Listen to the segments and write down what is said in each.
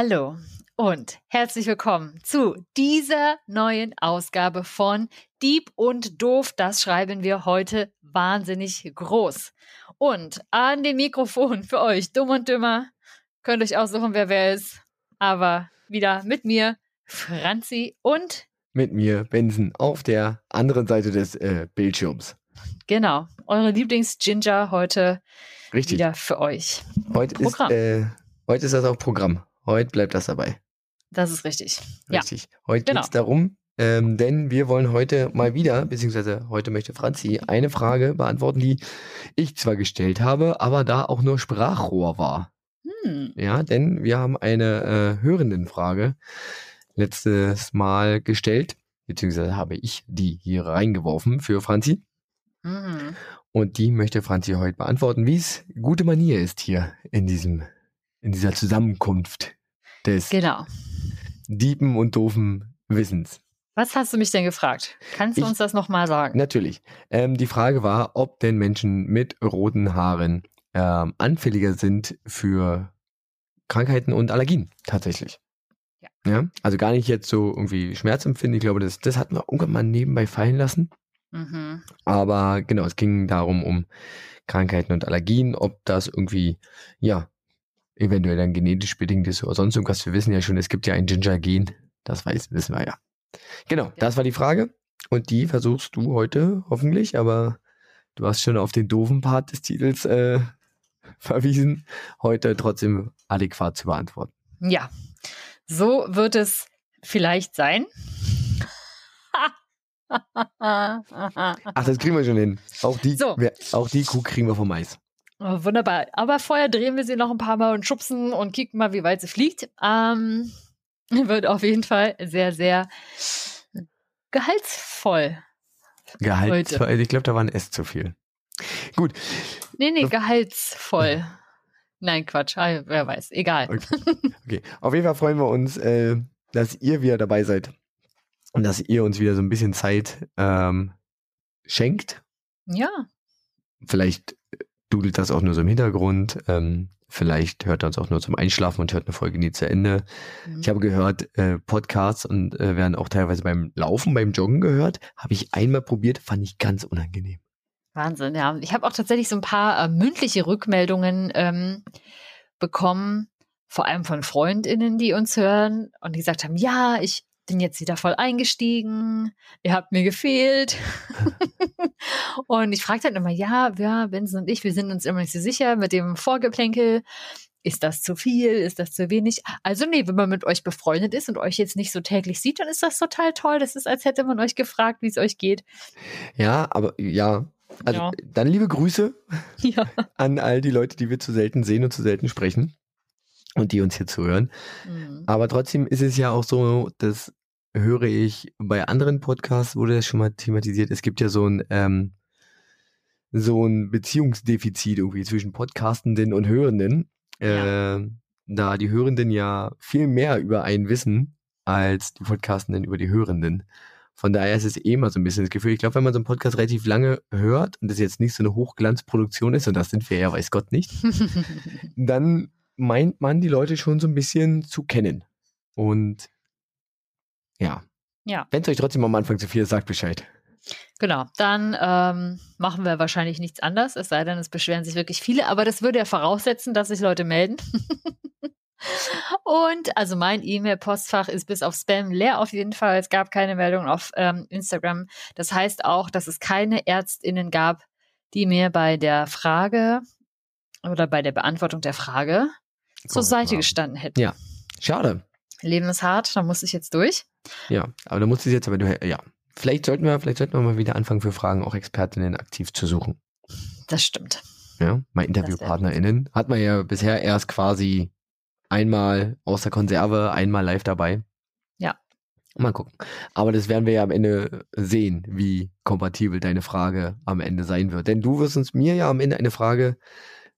Hallo und herzlich willkommen zu dieser neuen Ausgabe von Dieb und Doof. Das schreiben wir heute wahnsinnig groß. Und an dem Mikrofon für euch, dumm und dümmer, könnt euch aussuchen, wer wer ist. Aber wieder mit mir, Franzi und mit mir, Benson, auf der anderen Seite des äh, Bildschirms. Genau, eure Lieblings-Ginger heute Richtig. wieder für euch. Heute ist, äh, heute ist das auch Programm. Heute bleibt das dabei. Das ist richtig. Richtig. Ja. Heute genau. geht es darum, ähm, denn wir wollen heute mal wieder, beziehungsweise heute möchte Franzi eine Frage beantworten, die ich zwar gestellt habe, aber da auch nur Sprachrohr war. Hm. Ja, denn wir haben eine äh, Hörendenfrage letztes Mal gestellt, beziehungsweise habe ich die hier reingeworfen für Franzi. Mhm. Und die möchte Franzi heute beantworten, wie es gute Manier ist hier in diesem, in dieser Zusammenkunft des genau. Diepen und doofen Wissens. Was hast du mich denn gefragt? Kannst du ich, uns das nochmal sagen? Natürlich. Ähm, die Frage war, ob denn Menschen mit roten Haaren ähm, anfälliger sind für Krankheiten und Allergien tatsächlich. Ja. ja. Also gar nicht jetzt so irgendwie Schmerzempfinden. Ich glaube, das, das hat man irgendwann mal nebenbei fallen lassen. Mhm. Aber genau, es ging darum, um Krankheiten und Allergien, ob das irgendwie, ja, eventuell dann genetisch bedingt ist oder sonst irgendwas. Wir wissen ja schon, es gibt ja ein Ginger-Gen. Das weiß, wissen wir ja. Genau, ja. das war die Frage. Und die versuchst du heute hoffentlich, aber du hast schon auf den doofen Part des Titels äh, verwiesen, heute trotzdem adäquat zu beantworten. Ja, so wird es vielleicht sein. Ach, das kriegen wir schon hin. Auch die, so. wir, auch die Kuh kriegen wir vom Eis. Oh, wunderbar. Aber vorher drehen wir sie noch ein paar Mal und schubsen und kicken mal, wie weit sie fliegt. Ähm, wird auf jeden Fall sehr, sehr gehaltsvoll. Gehaltsvoll? Ich glaube, da war ein S zu viel. Gut. Nee, nee, gehaltsvoll. Nein, Quatsch. Ah, wer weiß. Egal. Okay. okay. Auf jeden Fall freuen wir uns, äh, dass ihr wieder dabei seid und dass ihr uns wieder so ein bisschen Zeit ähm, schenkt. Ja. Vielleicht dudelt das auch nur so im Hintergrund. Ähm, vielleicht hört er uns auch nur zum Einschlafen und hört eine Folge nie zu Ende. Mhm. Ich habe gehört, äh, Podcasts und äh, werden auch teilweise beim Laufen, beim Joggen gehört. Habe ich einmal probiert, fand ich ganz unangenehm. Wahnsinn, ja. Ich habe auch tatsächlich so ein paar äh, mündliche Rückmeldungen ähm, bekommen, vor allem von FreundInnen, die uns hören und die gesagt haben, ja, ich bin jetzt wieder voll eingestiegen, ihr habt mir gefehlt. und ich frage dann immer, ja, ja, Benson und ich, wir sind uns immer nicht so sicher mit dem Vorgeplänkel. Ist das zu viel? Ist das zu wenig? Also nee, wenn man mit euch befreundet ist und euch jetzt nicht so täglich sieht, dann ist das total toll. Das ist, als hätte man euch gefragt, wie es euch geht. Ja, aber ja, also ja. dann liebe Grüße ja. an all die Leute, die wir zu selten sehen und zu selten sprechen und die uns hier zuhören. Mhm. Aber trotzdem ist es ja auch so, dass höre ich bei anderen Podcasts, wurde das schon mal thematisiert, es gibt ja so ein, ähm, so ein Beziehungsdefizit irgendwie zwischen Podcastenden und Hörenden. Ja. Äh, da die Hörenden ja viel mehr über einen wissen als die Podcastenden über die Hörenden. Von daher ist es eh immer so ein bisschen das Gefühl. Ich glaube, wenn man so einen Podcast relativ lange hört und das jetzt nicht so eine Hochglanzproduktion ist, und das sind wir ja, weiß Gott nicht, dann meint man die Leute schon so ein bisschen zu kennen. Und ja. Ja. Wenn es euch trotzdem am Anfang zu viel ist, sagt Bescheid. Genau, dann ähm, machen wir wahrscheinlich nichts anders, es sei denn, es beschweren sich wirklich viele, aber das würde ja voraussetzen, dass sich Leute melden. Und also mein E-Mail-Postfach ist bis auf Spam leer auf jeden Fall. Es gab keine Meldung auf ähm, Instagram. Das heißt auch, dass es keine ÄrztInnen gab, die mir bei der Frage oder bei der Beantwortung der Frage zur Seite gestanden hätten. Ja, schade. Leben ist hart, da muss ich jetzt durch. Ja, aber da musst du jetzt, aber du, ja. Vielleicht sollten wir, vielleicht sollten wir mal wieder anfangen für Fragen auch Expertinnen aktiv zu suchen. Das stimmt. Ja, mal InterviewpartnerInnen. Hat man ja bisher erst quasi einmal aus der Konserve, einmal live dabei. Ja. Mal gucken. Aber das werden wir ja am Ende sehen, wie kompatibel deine Frage am Ende sein wird. Denn du wirst uns mir ja am Ende eine Frage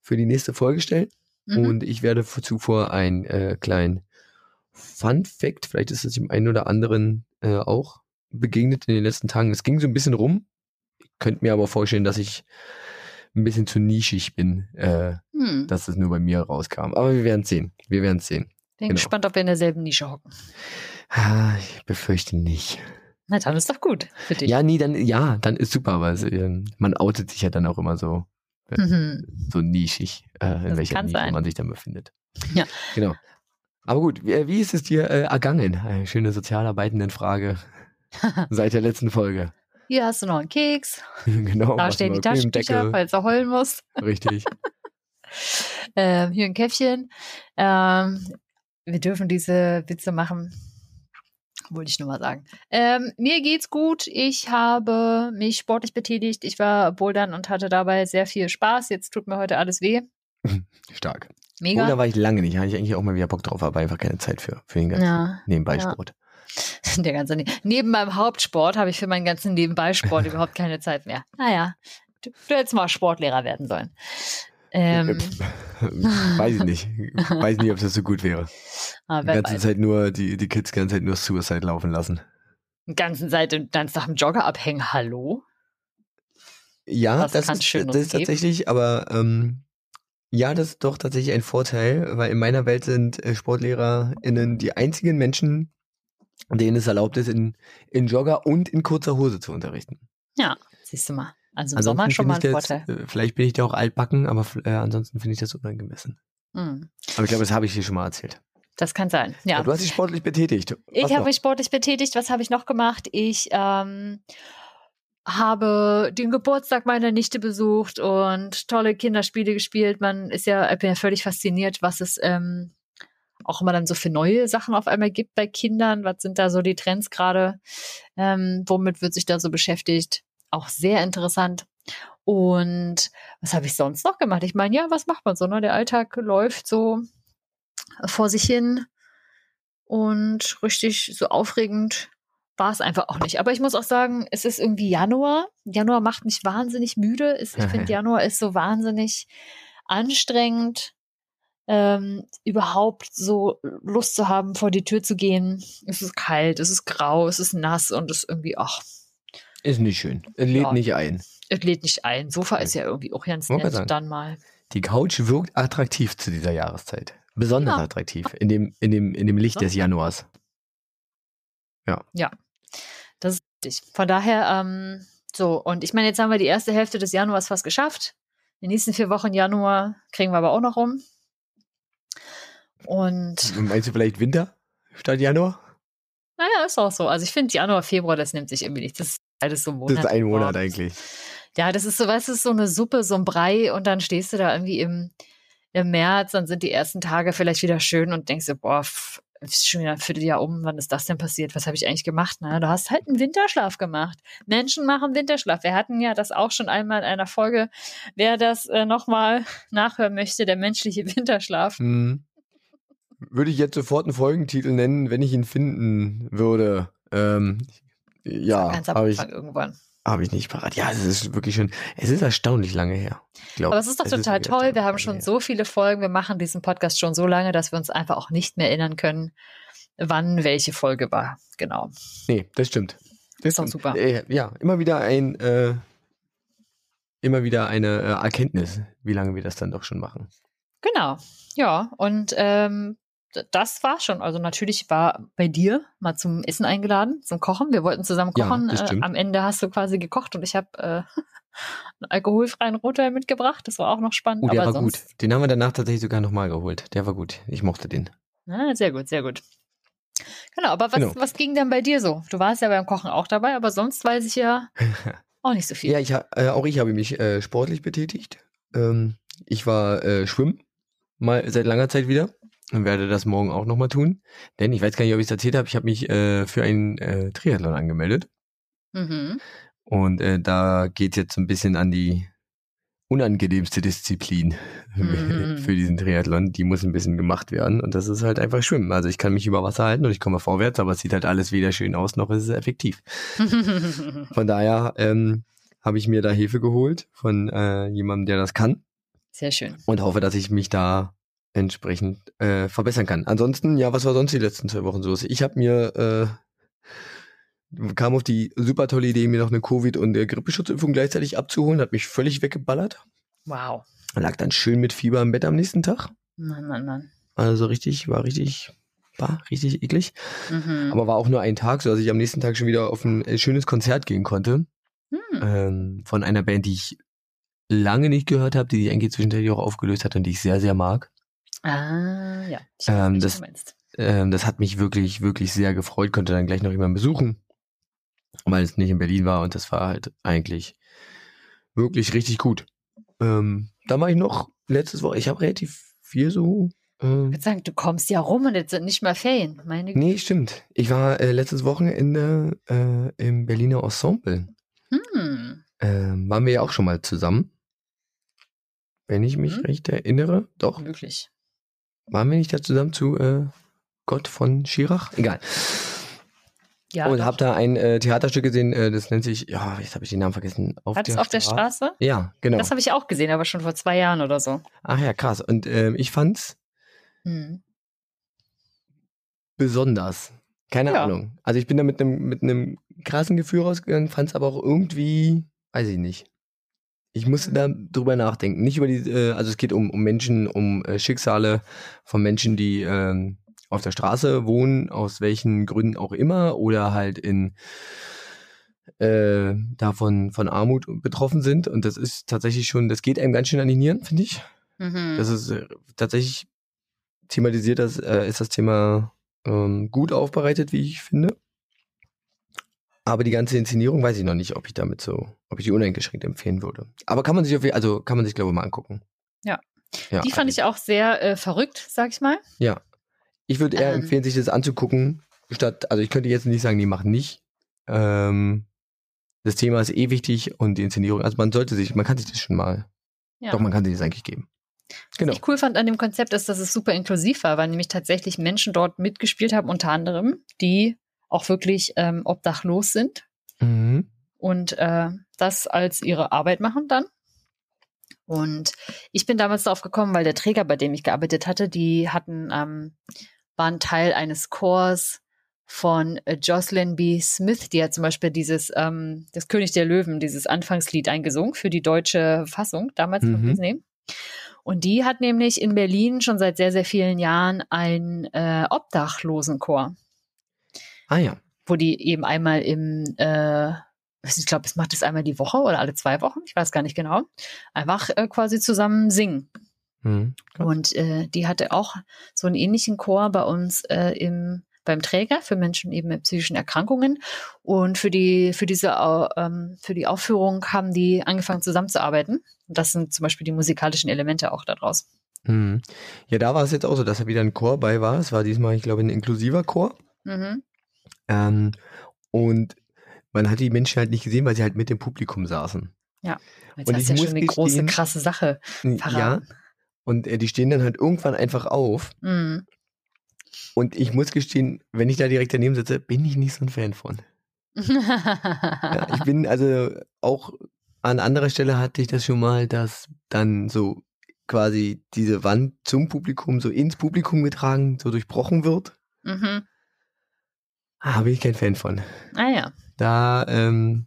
für die nächste Folge stellen. Mhm. Und ich werde zuvor einen äh, kleinen Fun Fact, vielleicht ist es dem einen oder anderen äh, auch begegnet in den letzten Tagen. Es ging so ein bisschen rum. Ich könnte mir aber vorstellen, dass ich ein bisschen zu nischig bin, äh, hm. dass es nur bei mir rauskam. Aber wir werden sehen. Wir werden sehen. Bin genau. gespannt, ob wir in derselben Nische hocken. Ah, ich befürchte nicht. Na, dann ist doch gut für dich. Ja, nee, dann, ja, dann ist super, weil äh, man outet sich ja dann auch immer so, äh, mhm. so nischig, äh, in welcher Nische sein. man sich dann befindet. Ja. Genau. Aber gut, wie, wie ist es dir äh, ergangen? Eine schöne Sozialarbeitenden-Frage seit der letzten Folge. Hier hast du noch einen Keks. genau. Da stehen die Taschentücher, falls er heulen muss. Richtig. ähm, hier ein Käffchen. Ähm, wir dürfen diese Witze machen. Wollte ich nur mal sagen. Ähm, mir geht's gut. Ich habe mich sportlich betätigt. Ich war bouldern und hatte dabei sehr viel Spaß. Jetzt tut mir heute alles weh. Stark. Mega. Oder war ich lange nicht. Hatte ich eigentlich auch mal wieder Bock drauf, aber einfach keine Zeit für, für den ganzen ja, Nebenbeisport. Ja. Der ganze ne Neben meinem Hauptsport habe ich für meinen ganzen Nebenbeisport überhaupt keine Zeit mehr. Naja, du, du hättest mal Sportlehrer werden sollen. Ähm, Weiß ich nicht. Weiß nicht, ob das so gut wäre. Ah, die ganze Zeit nur, die, die Kids die ganze Zeit nur Suicide laufen lassen. Die ganze Zeit und dann nach dem Jogger abhängen. Hallo? Ja, das, das ist, das ist tatsächlich, aber ähm, ja, das ist doch tatsächlich ein Vorteil, weil in meiner Welt sind äh, SportlehrerInnen die einzigen Menschen, denen es erlaubt ist, in, in Jogger und in kurzer Hose zu unterrichten. Ja, siehst du mal. Also im Sommer schon mal ein Vorteil. Jetzt, äh, vielleicht bin ich da auch altbacken, aber äh, ansonsten finde ich das unangemessen. Mhm. Aber ich glaube, das habe ich dir schon mal erzählt. Das kann sein, ja. ja du hast dich sportlich betätigt. Was ich habe mich sportlich betätigt. Was habe ich noch gemacht? Ich ähm, habe den Geburtstag meiner Nichte besucht und tolle Kinderspiele gespielt. Man ist ja, ich bin ja völlig fasziniert, was es ähm, auch immer dann so für neue Sachen auf einmal gibt bei Kindern. Was sind da so die Trends gerade? Ähm, womit wird sich da so beschäftigt? Auch sehr interessant. Und was habe ich sonst noch gemacht? Ich meine, ja, was macht man so? Ne? Der Alltag läuft so vor sich hin und richtig so aufregend war es einfach auch nicht. Aber ich muss auch sagen, es ist irgendwie Januar. Januar macht mich wahnsinnig müde. Ich finde, Januar ist so wahnsinnig anstrengend, ähm, überhaupt so Lust zu haben, vor die Tür zu gehen. Es ist kalt, es ist grau, es ist nass und es ist irgendwie, ach. Ist nicht schön. Es lädt ja. nicht ein. Es lädt nicht ein. Sofa ist ja irgendwie auch ganz nett, dann mal. Die Couch wirkt attraktiv zu dieser Jahreszeit. Besonders ja. attraktiv in dem, in dem, in dem Licht des Januars. Ja. Ja, das ist richtig. Von daher, ähm, so, und ich meine, jetzt haben wir die erste Hälfte des Januars fast geschafft. Die nächsten vier Wochen Januar kriegen wir aber auch noch rum. Und. Meinst du vielleicht Winter statt Januar? Naja, ist auch so. Also ich finde Januar, Februar, das nimmt sich irgendwie nicht. Das ist alles so Monat. Das ist ein Monat eigentlich. Ja, das ist so, weißt du, so eine Suppe, so ein Brei und dann stehst du da irgendwie im, im März, dann sind die ersten Tage vielleicht wieder schön und denkst du, boah, ist schon wieder ein Vierteljahr um, wann ist das denn passiert? Was habe ich eigentlich gemacht? Na, du hast halt einen Winterschlaf gemacht. Menschen machen Winterschlaf. Wir hatten ja das auch schon einmal in einer Folge. Wer das äh, nochmal nachhören möchte, der menschliche Winterschlaf. Hm. Würde ich jetzt sofort einen Folgentitel nennen, wenn ich ihn finden würde. Ähm, ja, habe ich irgendwann. Habe ich nicht parat. Ja, es ist wirklich schon, es ist erstaunlich lange her. Glaub, Aber es ist doch total ist toll. Wir haben schon so viele Folgen. Wir machen diesen Podcast schon so lange, dass wir uns einfach auch nicht mehr erinnern können, wann welche Folge war. Genau. Nee, das stimmt. Das ist doch super. Äh, ja, immer wieder ein, äh, immer wieder eine äh, Erkenntnis, wie lange wir das dann doch schon machen. Genau. Ja, und ähm, das war schon. Also natürlich war bei dir mal zum Essen eingeladen, zum Kochen. Wir wollten zusammen kochen. Ja, äh, am Ende hast du quasi gekocht und ich habe äh, einen alkoholfreien Rotwein mitgebracht. Das war auch noch spannend. Oh, der war gut. Den haben wir danach tatsächlich sogar nochmal geholt. Der war gut. Ich mochte den. Ah, sehr gut, sehr gut. Genau, aber was, genau. was ging denn bei dir so? Du warst ja beim Kochen auch dabei, aber sonst weiß ich ja auch nicht so viel. Ja, ich, äh, auch ich habe mich äh, sportlich betätigt. Ähm, ich war äh, schwimmen, mal seit langer Zeit wieder und werde das morgen auch nochmal tun. Denn ich weiß gar nicht, ob ich es erzählt habe, ich habe mich äh, für einen äh, Triathlon angemeldet. Mhm. Und äh, da geht jetzt so ein bisschen an die unangenehmste Disziplin mhm. für diesen Triathlon. Die muss ein bisschen gemacht werden. Und das ist halt einfach Schwimmen. Also ich kann mich über Wasser halten und ich komme vorwärts, aber es sieht halt alles weder schön aus, noch ist es effektiv. von daher ähm, habe ich mir da Hilfe geholt von äh, jemandem, der das kann. Sehr schön. Und hoffe, dass ich mich da entsprechend äh, verbessern kann. Ansonsten, ja, was war sonst die letzten zwei Wochen so? Ich habe mir äh, kam auf die super tolle Idee, mir noch eine Covid- und äh, Grippeschutzimpfung gleichzeitig abzuholen, hat mich völlig weggeballert. Wow. Lag dann schön mit Fieber im Bett am nächsten Tag. Nein, nein, nein. Also richtig, war richtig, war richtig eklig. Mhm. Aber war auch nur ein Tag, so dass ich am nächsten Tag schon wieder auf ein äh, schönes Konzert gehen konnte. Mhm. Ähm, von einer Band, die ich lange nicht gehört habe, die sich eigentlich zwischendurch auch aufgelöst hat und die ich sehr, sehr mag. Ah, ja. Ich weiß, ähm, das, ähm, das hat mich wirklich, wirklich sehr gefreut. Konnte dann gleich noch jemanden besuchen, weil es nicht in Berlin war und das war halt eigentlich wirklich richtig gut. Ähm, da war ich noch letztes Woche, ich habe relativ viel so. Äh, ich würde sagen, du kommst ja rum und jetzt sind nicht mal Ferien, meine Nee, stimmt. Ich war äh, letztes Wochenende äh, im Berliner Ensemble. Hm. Ähm, waren wir ja auch schon mal zusammen. Wenn ich mich hm. recht erinnere. Doch. Möglich. Waren wir nicht da zusammen zu äh, Gott von Schirach? Egal. Ja, und habe da ein äh, Theaterstück gesehen, äh, das nennt sich, ja, jetzt habe ich den Namen vergessen. Auf Hat es auf der Straße? Ja, genau. Das habe ich auch gesehen, aber schon vor zwei Jahren oder so. Ach ja, krass. Und ähm, ich fand's hm. besonders. Keine ja. Ahnung. Also ich bin da mit einem mit einem krassen Gefühl rausgegangen, fand's aber auch irgendwie, weiß ich nicht. Ich musste da drüber nachdenken. Nicht über die, äh, also es geht um, um Menschen, um äh, Schicksale von Menschen, die ähm, auf der Straße wohnen, aus welchen Gründen auch immer, oder halt in äh, davon von Armut betroffen sind. Und das ist tatsächlich schon, das geht einem ganz schön an die Nieren, finde ich. Mhm. Das ist äh, tatsächlich thematisiert, das äh, ist das Thema ähm, gut aufbereitet, wie ich finde. Aber die ganze Inszenierung weiß ich noch nicht, ob ich damit so, ob ich die uneingeschränkt empfehlen würde. Aber kann man sich auf, also kann man sich glaube ich mal angucken. Ja. ja die fand also. ich auch sehr äh, verrückt, sag ich mal. Ja. Ich würde eher ähm. empfehlen, sich das anzugucken, statt, also ich könnte jetzt nicht sagen, die machen nicht. Ähm, das Thema ist eh wichtig und die Inszenierung, also man sollte sich, man kann sich das schon mal, ja. doch man kann sich das eigentlich geben. Genau. Was ich cool fand an dem Konzept ist, dass es super inklusiv war, weil nämlich tatsächlich Menschen dort mitgespielt haben, unter anderem, die auch wirklich ähm, obdachlos sind mhm. und äh, das als ihre Arbeit machen dann. Und ich bin damals darauf gekommen, weil der Träger, bei dem ich gearbeitet hatte, die hatten ähm, waren Teil eines Chors von äh, Jocelyn B. Smith, die hat zum Beispiel dieses ähm, Das König der Löwen, dieses Anfangslied eingesungen für die deutsche Fassung damals mhm. von Disney. Und die hat nämlich in Berlin schon seit sehr, sehr vielen Jahren einen äh, Obdachlosenchor. Ah ja. Wo die eben einmal im, äh, ich glaube, es macht es einmal die Woche oder alle zwei Wochen, ich weiß gar nicht genau, einfach äh, quasi zusammen singen. Mhm, und äh, die hatte auch so einen ähnlichen Chor bei uns äh, im beim Träger für Menschen eben mit psychischen Erkrankungen. Und für die, für diese, ähm, für die Aufführung haben die angefangen zusammenzuarbeiten. Und das sind zum Beispiel die musikalischen Elemente auch daraus. Mhm. Ja, da war es jetzt auch so, dass da wieder ein Chor bei war. Es war diesmal, ich glaube, ein inklusiver Chor. Mhm. Ähm, und man hat die Menschen halt nicht gesehen, weil sie halt mit dem Publikum saßen. Ja, jetzt und hast ja schon eine große, krasse Sache verraten. Ja, und äh, die stehen dann halt irgendwann einfach auf. Mhm. Und ich muss gestehen, wenn ich da direkt daneben sitze, bin ich nicht so ein Fan von. ja, ich bin also auch an anderer Stelle hatte ich das schon mal, dass dann so quasi diese Wand zum Publikum, so ins Publikum getragen, so durchbrochen wird. Mhm. Ah, bin ich kein Fan von. Ah ja. Da ähm,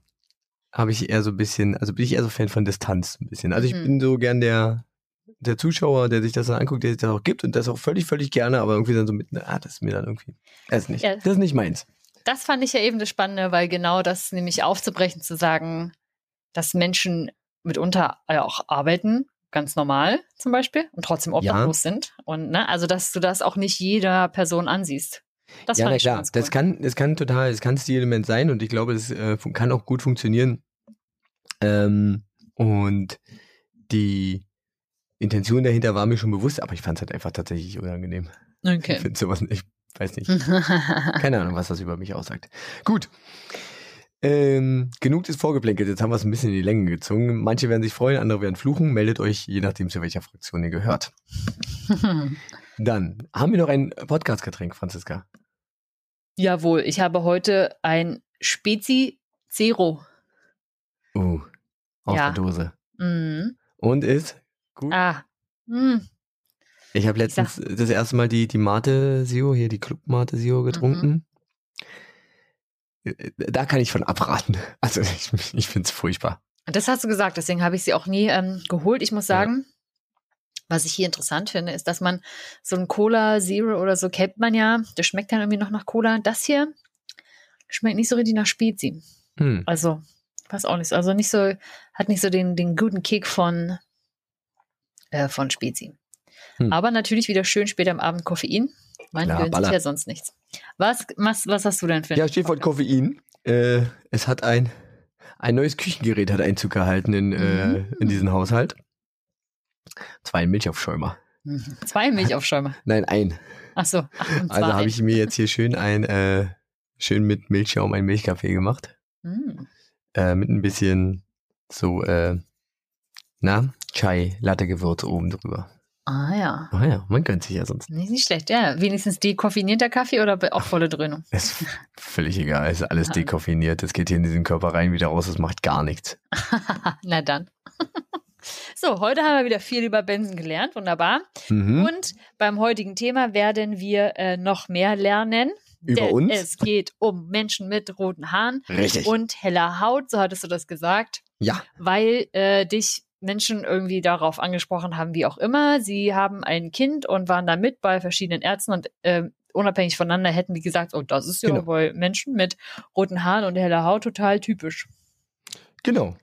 habe ich eher so ein bisschen, also bin ich eher so Fan von Distanz ein bisschen. Also ich mhm. bin so gern der der Zuschauer, der sich das dann anguckt, der sich das auch gibt und das auch völlig, völlig gerne, aber irgendwie dann so mit, ah, das ist mir dann irgendwie, das ist nicht, ja. das ist nicht meins. Das fand ich ja eben das Spannende, weil genau das nämlich aufzubrechen, zu sagen, dass Menschen mitunter auch arbeiten, ganz normal zum Beispiel, und trotzdem obdachlos ja. sind. Und ne, also dass du das auch nicht jeder Person ansiehst. Das ja, na klar, cool. das kann, das kann total, das kann Stilelement sein und ich glaube, es äh, kann auch gut funktionieren. Ähm, und die, Intention dahinter war mir schon bewusst, aber ich fand es halt einfach tatsächlich unangenehm. Okay. Ich finde sowas, ich weiß nicht. Keine Ahnung, was das über mich aussagt. Gut. Ähm, genug des Vorgeplänkels, jetzt haben wir es ein bisschen in die Länge gezogen. Manche werden sich freuen, andere werden fluchen. Meldet euch, je nachdem, zu welcher Fraktion ihr gehört. Dann haben wir noch ein Podcast-Getränk, Franziska. Jawohl, ich habe heute ein Spezi Zero. Uh, aus ja. der Dose. Mhm. Und ist Gut. Ah. Hm. Ich habe letztens ich das erste Mal die, die Mate Sio, hier die Club Mate Sio mhm. getrunken. Mhm. Da kann ich von abraten. Also ich, ich finde es furchtbar. Das hast du gesagt, deswegen habe ich sie auch nie ähm, geholt. Ich muss sagen, Was ich hier interessant finde, ist, dass man so ein Cola Zero oder so kennt man ja. Das schmeckt dann irgendwie noch nach Cola. Das hier schmeckt nicht so richtig nach Spezi. Hm. Also, weiß auch nicht so. Also nicht so, hat nicht so den, den guten Kick von, äh, von Spezi. Hm. Aber natürlich wieder schön spät am Abend Koffein. Man ja, gönnt sich ja sonst nichts. Was, was, was hast du denn für Ja, Stichwort Koffein. Äh, es hat ein, ein neues Küchengerät hat Einzug gehalten in, äh, mhm. äh, in diesen Haushalt. Zwei Milchaufschäumer. Mhm. Zwei Milchaufschäumer? Nein, ein. Ach so. Ach, also habe ich mir jetzt hier schön ein, äh, schön mit Milchschaum ein Milchkaffee gemacht. Mhm. Äh, mit ein bisschen so, äh, na, Chai, Latte-Gewürz oben drüber. Ah ja. Ah ja, man gönnt sich ja sonst. Nicht, nicht schlecht, ja. Wenigstens dekoffinierter Kaffee oder auch volle Dröhnung? Ist völlig egal, ist alles dekoffiniert. Das geht hier in diesen Körper rein, wieder raus, das macht gar nichts. Na dann. So, heute haben wir wieder viel über Benzen gelernt, wunderbar. Mhm. Und beim heutigen Thema werden wir äh, noch mehr lernen. Über uns? Es geht um Menschen mit roten Haaren Richtig. und heller Haut, so hattest du das gesagt. Ja. Weil äh, dich Menschen irgendwie darauf angesprochen haben, wie auch immer. Sie haben ein Kind und waren da mit bei verschiedenen Ärzten und äh, unabhängig voneinander hätten die gesagt, oh, das ist ja genau. bei Menschen mit roten Haaren und heller Haut total typisch. Genau.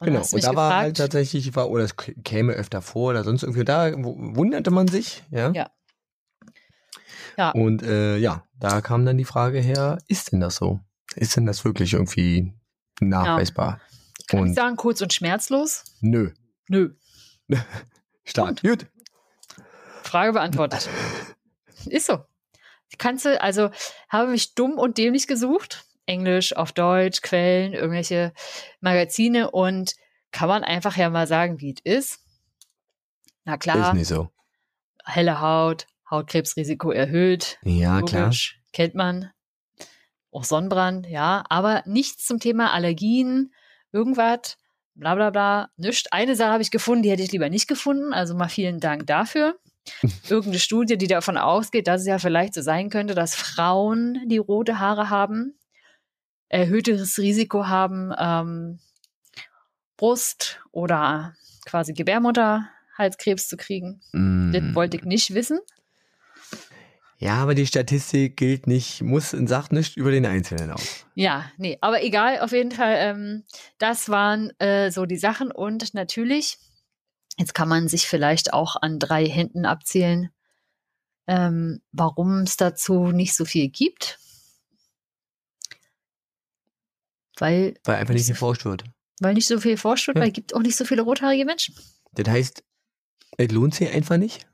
Und genau. Und da gefragt, war halt tatsächlich, war, oder es käme öfter vor oder sonst irgendwie, da wunderte man sich, ja. Ja. ja. Und äh, ja, da kam dann die Frage her, ist denn das so? Ist denn das wirklich irgendwie nachweisbar? Ja. Kann und ich sagen, kurz und schmerzlos? Nö. Nö. Stark. Gut. Frage beantwortet. Ist so. Kannst du, also habe mich dumm und dämlich gesucht. Englisch, auf Deutsch, Quellen, irgendwelche Magazine und kann man einfach ja mal sagen, wie es ist. Na klar. Ist nicht so. Helle Haut, Hautkrebsrisiko erhöht. Ja, logisch, klar. Kennt man. Auch Sonnenbrand, ja. Aber nichts zum Thema Allergien, irgendwas, bla bla bla, nichts. Eine Sache habe ich gefunden, die hätte ich lieber nicht gefunden. Also mal vielen Dank dafür. Irgendeine Studie, die davon ausgeht, dass es ja vielleicht so sein könnte, dass Frauen, die rote Haare haben, erhöhtes Risiko haben, ähm, Brust oder quasi Gebärmutterhalskrebs zu kriegen. Mm. Das wollte ich nicht wissen. Ja, aber die Statistik gilt nicht, muss und sagt nicht über den Einzelnen aus. Ja, nee, aber egal, auf jeden Fall, ähm, das waren äh, so die Sachen und natürlich, jetzt kann man sich vielleicht auch an drei Händen abzählen, ähm, warum es dazu nicht so viel gibt. Weil, weil einfach nicht geforscht wird. Weil nicht so viel geforscht wird, ja. weil es gibt auch nicht so viele rothaarige Menschen. Das heißt, es lohnt sich einfach nicht?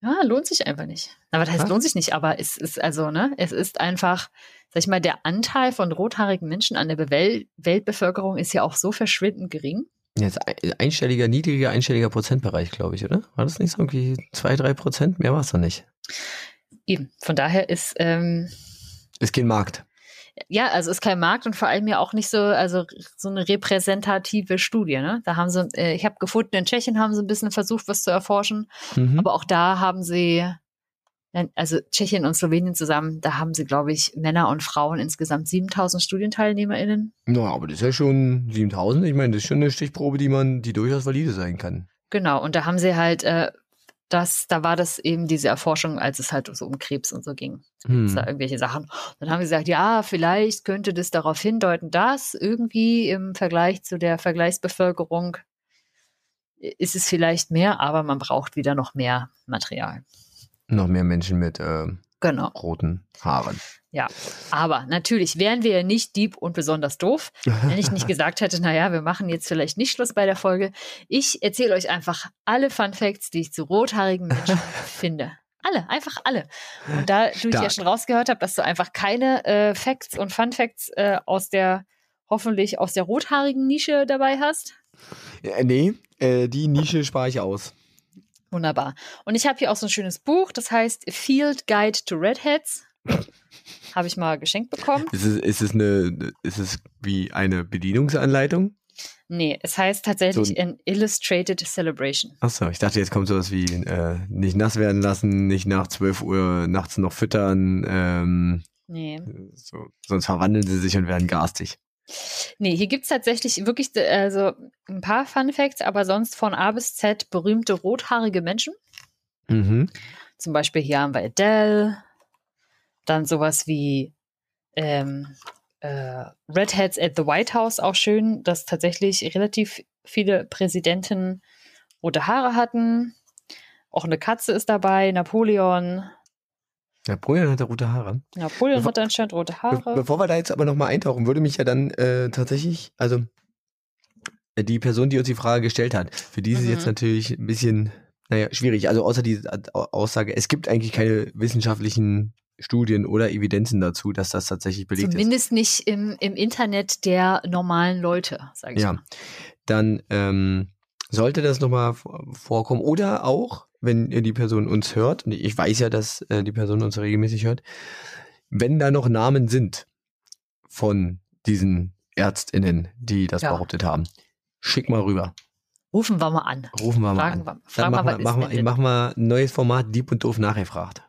Ja, lohnt sich einfach nicht. Aber das heißt, Was? lohnt sich nicht, aber es ist also, ne, es ist einfach, sag ich mal, der Anteil von rothaarigen Menschen an der Wel Weltbevölkerung ist ja auch so verschwindend gering. Jetzt einstelliger, niedriger, einstelliger Prozentbereich, glaube ich, oder? War das nicht so irgendwie zwei, drei Prozent? Mehr war es doch nicht. Eben, von daher ist. Ähm, ist kein Markt ja, also ist kein Markt und vor allem ja auch nicht so, also so eine repräsentative Studie. Ne? Da haben sie, äh, ich habe gefunden, in Tschechien haben sie ein bisschen versucht, was zu erforschen, mhm. aber auch da haben sie, also Tschechien und Slowenien zusammen, da haben sie, glaube ich, Männer und Frauen insgesamt 7000 StudienteilnehmerInnen. Na, aber das ist ja schon 7000. Ich meine, das ist schon eine Stichprobe, die man, die durchaus valide sein kann. Genau, und da haben sie halt äh, das, da war das eben diese Erforschung, als es halt so um Krebs und so ging. Hm. Da irgendwelche Sachen. dann haben sie gesagt, ja, vielleicht könnte das darauf hindeuten, dass irgendwie im Vergleich zu der Vergleichsbevölkerung ist es vielleicht mehr, aber man braucht wieder noch mehr Material. Noch mehr Menschen mit äh, genau. roten Haaren. Ja, aber natürlich wären wir ja nicht deep und besonders doof, wenn ich nicht gesagt hätte, naja, wir machen jetzt vielleicht nicht Schluss bei der Folge. Ich erzähle euch einfach alle Fun Facts, die ich zu rothaarigen Menschen finde. Alle, einfach alle. Und da du ja schon rausgehört habe, dass du einfach keine äh, Facts und Fun Facts äh, aus der, hoffentlich aus der rothaarigen Nische dabei hast. Ja, nee, äh, die Nische spare ich aus. Wunderbar. Und ich habe hier auch so ein schönes Buch, das heißt Field Guide to Redheads. Habe ich mal geschenkt bekommen. Ist es, ist, es eine, ist es wie eine Bedienungsanleitung? Nee, es heißt tatsächlich so an Illustrated Celebration. Achso, ich dachte, jetzt kommt sowas wie äh, nicht nass werden lassen, nicht nach 12 Uhr nachts noch füttern. Ähm, nee. So, sonst verwandeln sie sich und werden garstig. Nee, hier gibt es tatsächlich wirklich also ein paar Fun Facts, aber sonst von A bis Z berühmte rothaarige Menschen. Mhm. Zum Beispiel hier haben wir Adele, dann sowas wie ähm, äh, Redheads at the White House, auch schön, dass tatsächlich relativ viele Präsidenten rote Haare hatten. Auch eine Katze ist dabei, Napoleon. Napoleon hatte rote Haare. Napoleon bevor, hatte anscheinend rote Haare. Be bevor wir da jetzt aber nochmal eintauchen, würde mich ja dann äh, tatsächlich, also äh, die Person, die uns die Frage gestellt hat, für die ist es jetzt mhm. natürlich ein bisschen, naja, schwierig. Also außer die Aussage, es gibt eigentlich keine wissenschaftlichen Studien oder Evidenzen dazu, dass das tatsächlich belegt Zumindest ist. Zumindest nicht im, im Internet der normalen Leute, sage ich ja. mal. Dann ähm, sollte das nochmal vorkommen. Oder auch, wenn die Person uns hört, und ich weiß ja, dass äh, die Person uns regelmäßig hört, wenn da noch Namen sind von diesen ÄrztInnen, die das ja. behauptet haben, schick mal rüber. Rufen wir mal an. Rufen wir mal Fragen an. Wir, Dann machen wir, machen wir, machen wir ein neues Format, Dieb und Doof nachgefragt.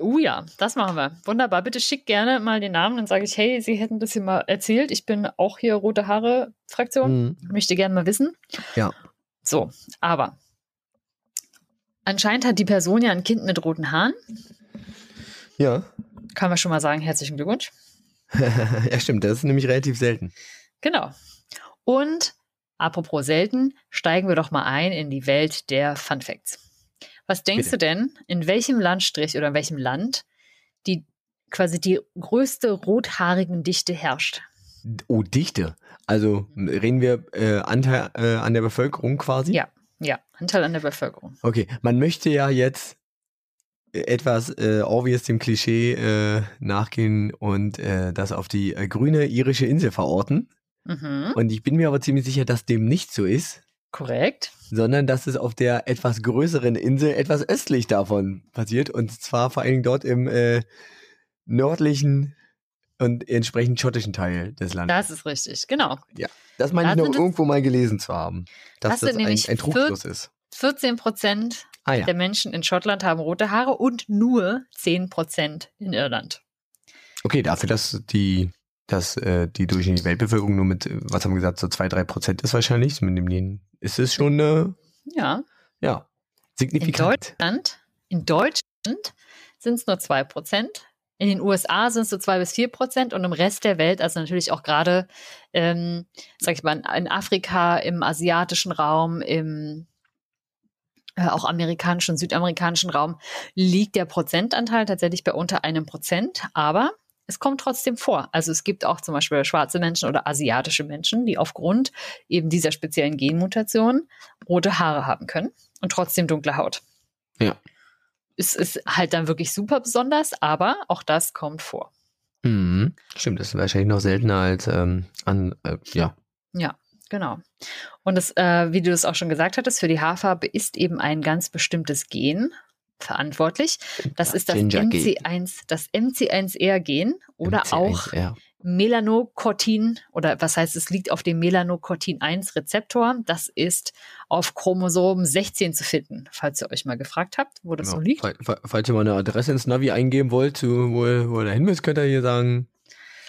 Oh ja, das machen wir. Wunderbar. Bitte schick gerne mal den Namen, dann sage ich, hey, Sie hätten das hier mal erzählt. Ich bin auch hier Rote Haare Fraktion. Mhm. Möchte gerne mal wissen. Ja. So, aber anscheinend hat die Person ja ein Kind mit roten Haaren. Ja. Kann man schon mal sagen, herzlichen Glückwunsch. ja, stimmt. Das ist nämlich relativ selten. Genau. Und apropos selten, steigen wir doch mal ein in die Welt der Fun Facts. Was denkst Bitte. du denn, in welchem Landstrich oder in welchem Land die quasi die größte rothaarigen Dichte herrscht? Oh, Dichte. Also reden wir äh, Anteil äh, an der Bevölkerung quasi? Ja, ja, Anteil an der Bevölkerung. Okay, man möchte ja jetzt etwas äh, obvious dem Klischee äh, nachgehen und äh, das auf die äh, grüne irische Insel verorten. Mhm. Und ich bin mir aber ziemlich sicher, dass dem nicht so ist. Korrekt. Sondern dass es auf der etwas größeren Insel etwas östlich davon passiert. Und zwar vor allen Dingen dort im äh, nördlichen und entsprechend schottischen Teil des Landes. Das ist richtig, genau. Ja, das meine ich noch irgendwo mal gelesen zu haben, dass das, ein, ein Trugschluss ist. 14 Prozent ah, ja. der Menschen in Schottland haben rote Haare und nur 10 Prozent in Irland. Okay, dafür, dass die dass äh, die durchschnittliche Weltbevölkerung nur mit, was haben wir gesagt, so zwei, drei Prozent ist wahrscheinlich. Mit dem ist es schon äh, ja. ja signifikant. In Deutschland, in Deutschland sind es nur zwei Prozent. In den USA sind es so zwei bis vier Prozent und im Rest der Welt, also natürlich auch gerade, ähm, sag ich mal, in Afrika, im asiatischen Raum, im äh, auch amerikanischen, südamerikanischen Raum, liegt der Prozentanteil tatsächlich bei unter einem Prozent. Aber es kommt trotzdem vor. Also es gibt auch zum Beispiel schwarze Menschen oder asiatische Menschen, die aufgrund eben dieser speziellen Genmutation rote Haare haben können und trotzdem dunkle Haut. Ja. Es ist halt dann wirklich super besonders, aber auch das kommt vor. Mhm. Stimmt, das ist wahrscheinlich noch seltener als ähm, an, äh, ja. Ja, genau. Und das, äh, wie du es auch schon gesagt hattest, für die Haarfarbe ist eben ein ganz bestimmtes Gen verantwortlich. Das ist das MC1, das MC1R-Gen oder MC1R. auch Melanocortin oder was heißt, es liegt auf dem Melanocortin 1 Rezeptor. Das ist auf Chromosom 16 zu finden, falls ihr euch mal gefragt habt, wo das genau. so liegt. Falls ihr mal eine Adresse ins Navi eingeben wollt, wo, wo ihr hin müsst, könnt ihr hier sagen,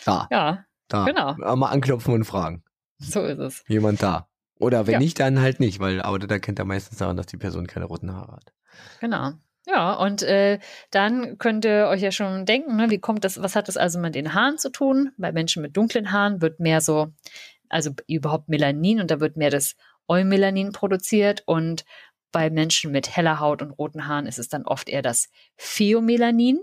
da. Ja, da. genau. Mal anklopfen und fragen. So ist es. Jemand da. Oder wenn ja. nicht, dann halt nicht, weil aber da kennt er meistens daran, dass die Person keine roten Haare hat. Genau. Ja, und äh, dann könnt ihr euch ja schon denken, ne, wie kommt das, was hat das also mit den Haaren zu tun? Bei Menschen mit dunklen Haaren wird mehr so, also überhaupt Melanin und da wird mehr das Eumelanin produziert und bei Menschen mit heller Haut und roten Haaren ist es dann oft eher das Pheomelanin.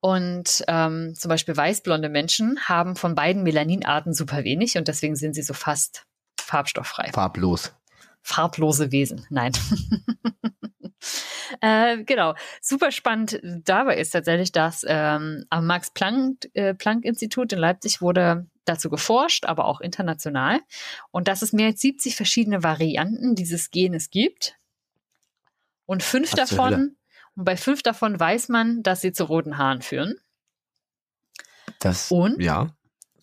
Und ähm, zum Beispiel weißblonde Menschen haben von beiden Melaninarten super wenig und deswegen sind sie so fast farbstofffrei. Farblos. Farblose Wesen, nein. Äh, genau, super spannend dabei ist tatsächlich, dass ähm, am Max-Planck-Institut äh, in Leipzig wurde dazu geforscht, aber auch international. Und dass es mehr als 70 verschiedene Varianten dieses Genes gibt. Und fünf Was davon, und bei fünf davon weiß man, dass sie zu roten Haaren führen. Das, und ja.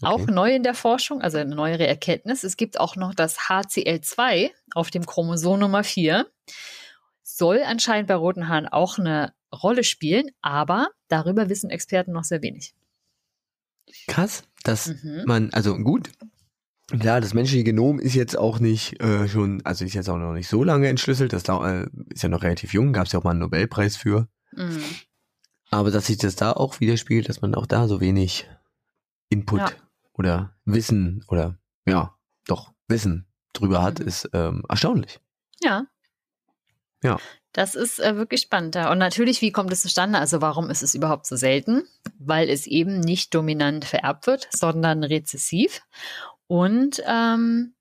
Okay. Auch neu in der Forschung, also eine neuere Erkenntnis, es gibt auch noch das HCL2 auf dem Chromosom Nummer 4 soll anscheinend bei roten Haaren auch eine Rolle spielen, aber darüber wissen Experten noch sehr wenig. Krass. dass mhm. man, also gut, klar, das menschliche Genom ist jetzt auch nicht äh, schon, also ist jetzt auch noch nicht so lange entschlüsselt, das äh, ist ja noch relativ jung, gab es ja auch mal einen Nobelpreis für. Mhm. Aber dass sich das da auch widerspiegelt, dass man auch da so wenig Input ja. oder Wissen oder ja, doch Wissen drüber hat, mhm. ist ähm, erstaunlich. Ja. Ja. Das ist äh, wirklich spannend. Ja. Und natürlich, wie kommt es zustande? Also warum ist es überhaupt so selten? Weil es eben nicht dominant vererbt wird, sondern rezessiv. Und ähm,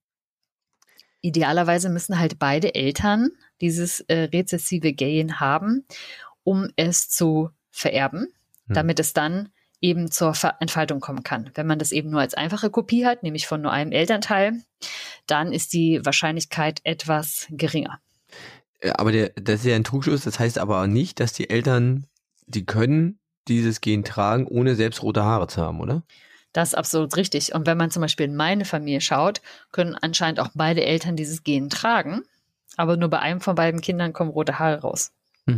idealerweise müssen halt beide Eltern dieses äh, rezessive Gen haben, um es zu vererben, hm. damit es dann eben zur Entfaltung kommen kann. Wenn man das eben nur als einfache Kopie hat, nämlich von nur einem Elternteil, dann ist die Wahrscheinlichkeit etwas geringer. Äh, aber der, das ist ja ein Trugschluss, das heißt aber nicht, dass die Eltern, die können dieses Gen tragen, ohne selbst rote Haare zu haben, oder? Das ist absolut richtig. Und wenn man zum Beispiel in meine Familie schaut, können anscheinend auch beide Eltern dieses Gen tragen, aber nur bei einem von beiden Kindern kommen rote Haare raus.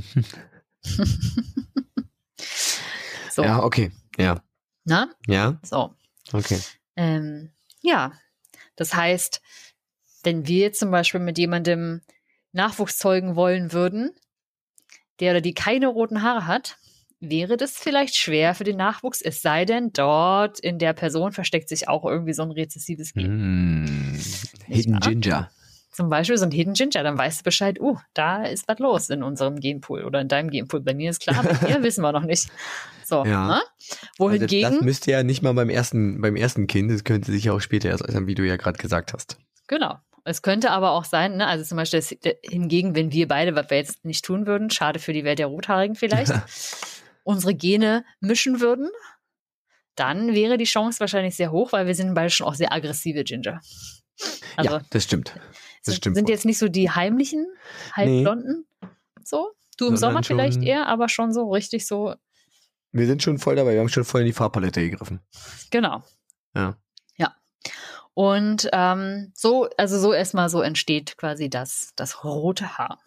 so. Ja, okay. Ja. Na? Ja. So. Okay. Ähm, ja. Das heißt, wenn wir zum Beispiel mit jemandem Nachwuchs zeugen wollen würden, der oder die keine roten Haare hat, wäre das vielleicht schwer für den Nachwuchs, es sei denn, dort in der Person versteckt sich auch irgendwie so ein rezessives Gen. Mm, Hidden Ginger. Zum Beispiel so ein Hidden Ginger, dann weißt du Bescheid, uh, da ist was los in unserem Genpool oder in deinem Genpool. Bei mir ist klar, bei dir wissen wir noch nicht. So, ja. ne? Wohingegen. Also das müsste ja nicht mal beim ersten, beim ersten Kind, das könnte sich auch später erst äußern, wie du ja gerade gesagt hast. Genau. Es könnte aber auch sein, ne, also zum Beispiel das, hingegen, wenn wir beide, was wir jetzt nicht tun würden, schade für die Welt der Rothaarigen vielleicht, unsere Gene mischen würden, dann wäre die Chance wahrscheinlich sehr hoch, weil wir sind beide schon auch sehr aggressive Ginger. Also, ja, das stimmt. Das sind, stimmt sind jetzt nicht so die heimlichen, halbblonden, nee. so. Du im Sommer vielleicht eher, aber schon so richtig so. Wir sind schon voll dabei, wir haben schon voll in die Farbpalette gegriffen. Genau. Ja. Und ähm, so, also so erstmal so entsteht quasi das, das rote Haar.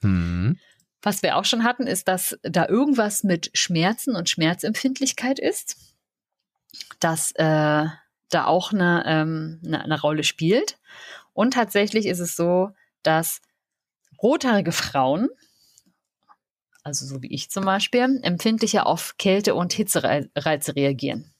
Mhm. Was wir auch schon hatten, ist, dass da irgendwas mit Schmerzen und Schmerzempfindlichkeit ist, dass äh, da auch eine, ähm, eine, eine Rolle spielt. Und tatsächlich ist es so, dass rothaarige Frauen, also so wie ich zum Beispiel, empfindlicher auf Kälte- und Hitzereize reagieren.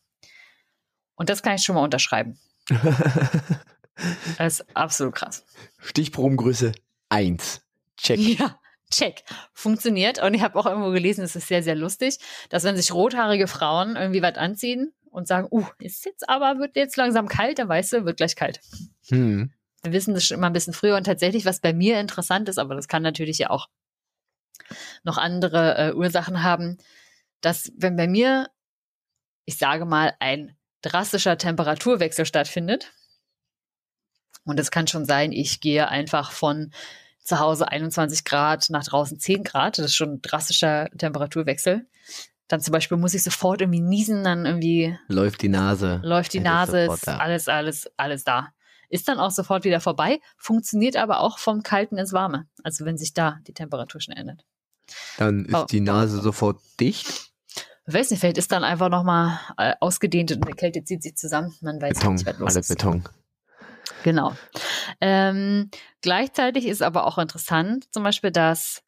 Und das kann ich schon mal unterschreiben. das ist absolut krass. Stichprobengröße 1. Check. Ja, check. Funktioniert. Und ich habe auch irgendwo gelesen, es ist sehr, sehr lustig, dass wenn sich rothaarige Frauen irgendwie was anziehen und sagen, uh, ist jetzt aber, wird jetzt langsam kalt, dann weißt du, wird gleich kalt. Hm wir wissen das schon immer ein bisschen früher und tatsächlich, was bei mir interessant ist, aber das kann natürlich ja auch noch andere äh, Ursachen haben, dass wenn bei mir, ich sage mal, ein drastischer Temperaturwechsel stattfindet, und es kann schon sein, ich gehe einfach von zu Hause 21 Grad nach draußen 10 Grad, das ist schon ein drastischer Temperaturwechsel. Dann zum Beispiel muss ich sofort irgendwie niesen, dann irgendwie läuft die Nase. Läuft die Nase, ist alles, alles, alles da ist dann auch sofort wieder vorbei, funktioniert aber auch vom Kalten ins Warme. Also wenn sich da die Temperatur schnell ändert. Dann ist oh, die Nase sofort dicht. Ich weiß nicht, vielleicht ist dann einfach nochmal äh, ausgedehnt und die Kälte zieht sich zusammen. Man weiß Beton, nicht, was los alle ist. Beton. Genau. Ähm, gleichzeitig ist aber auch interessant, zum Beispiel, dass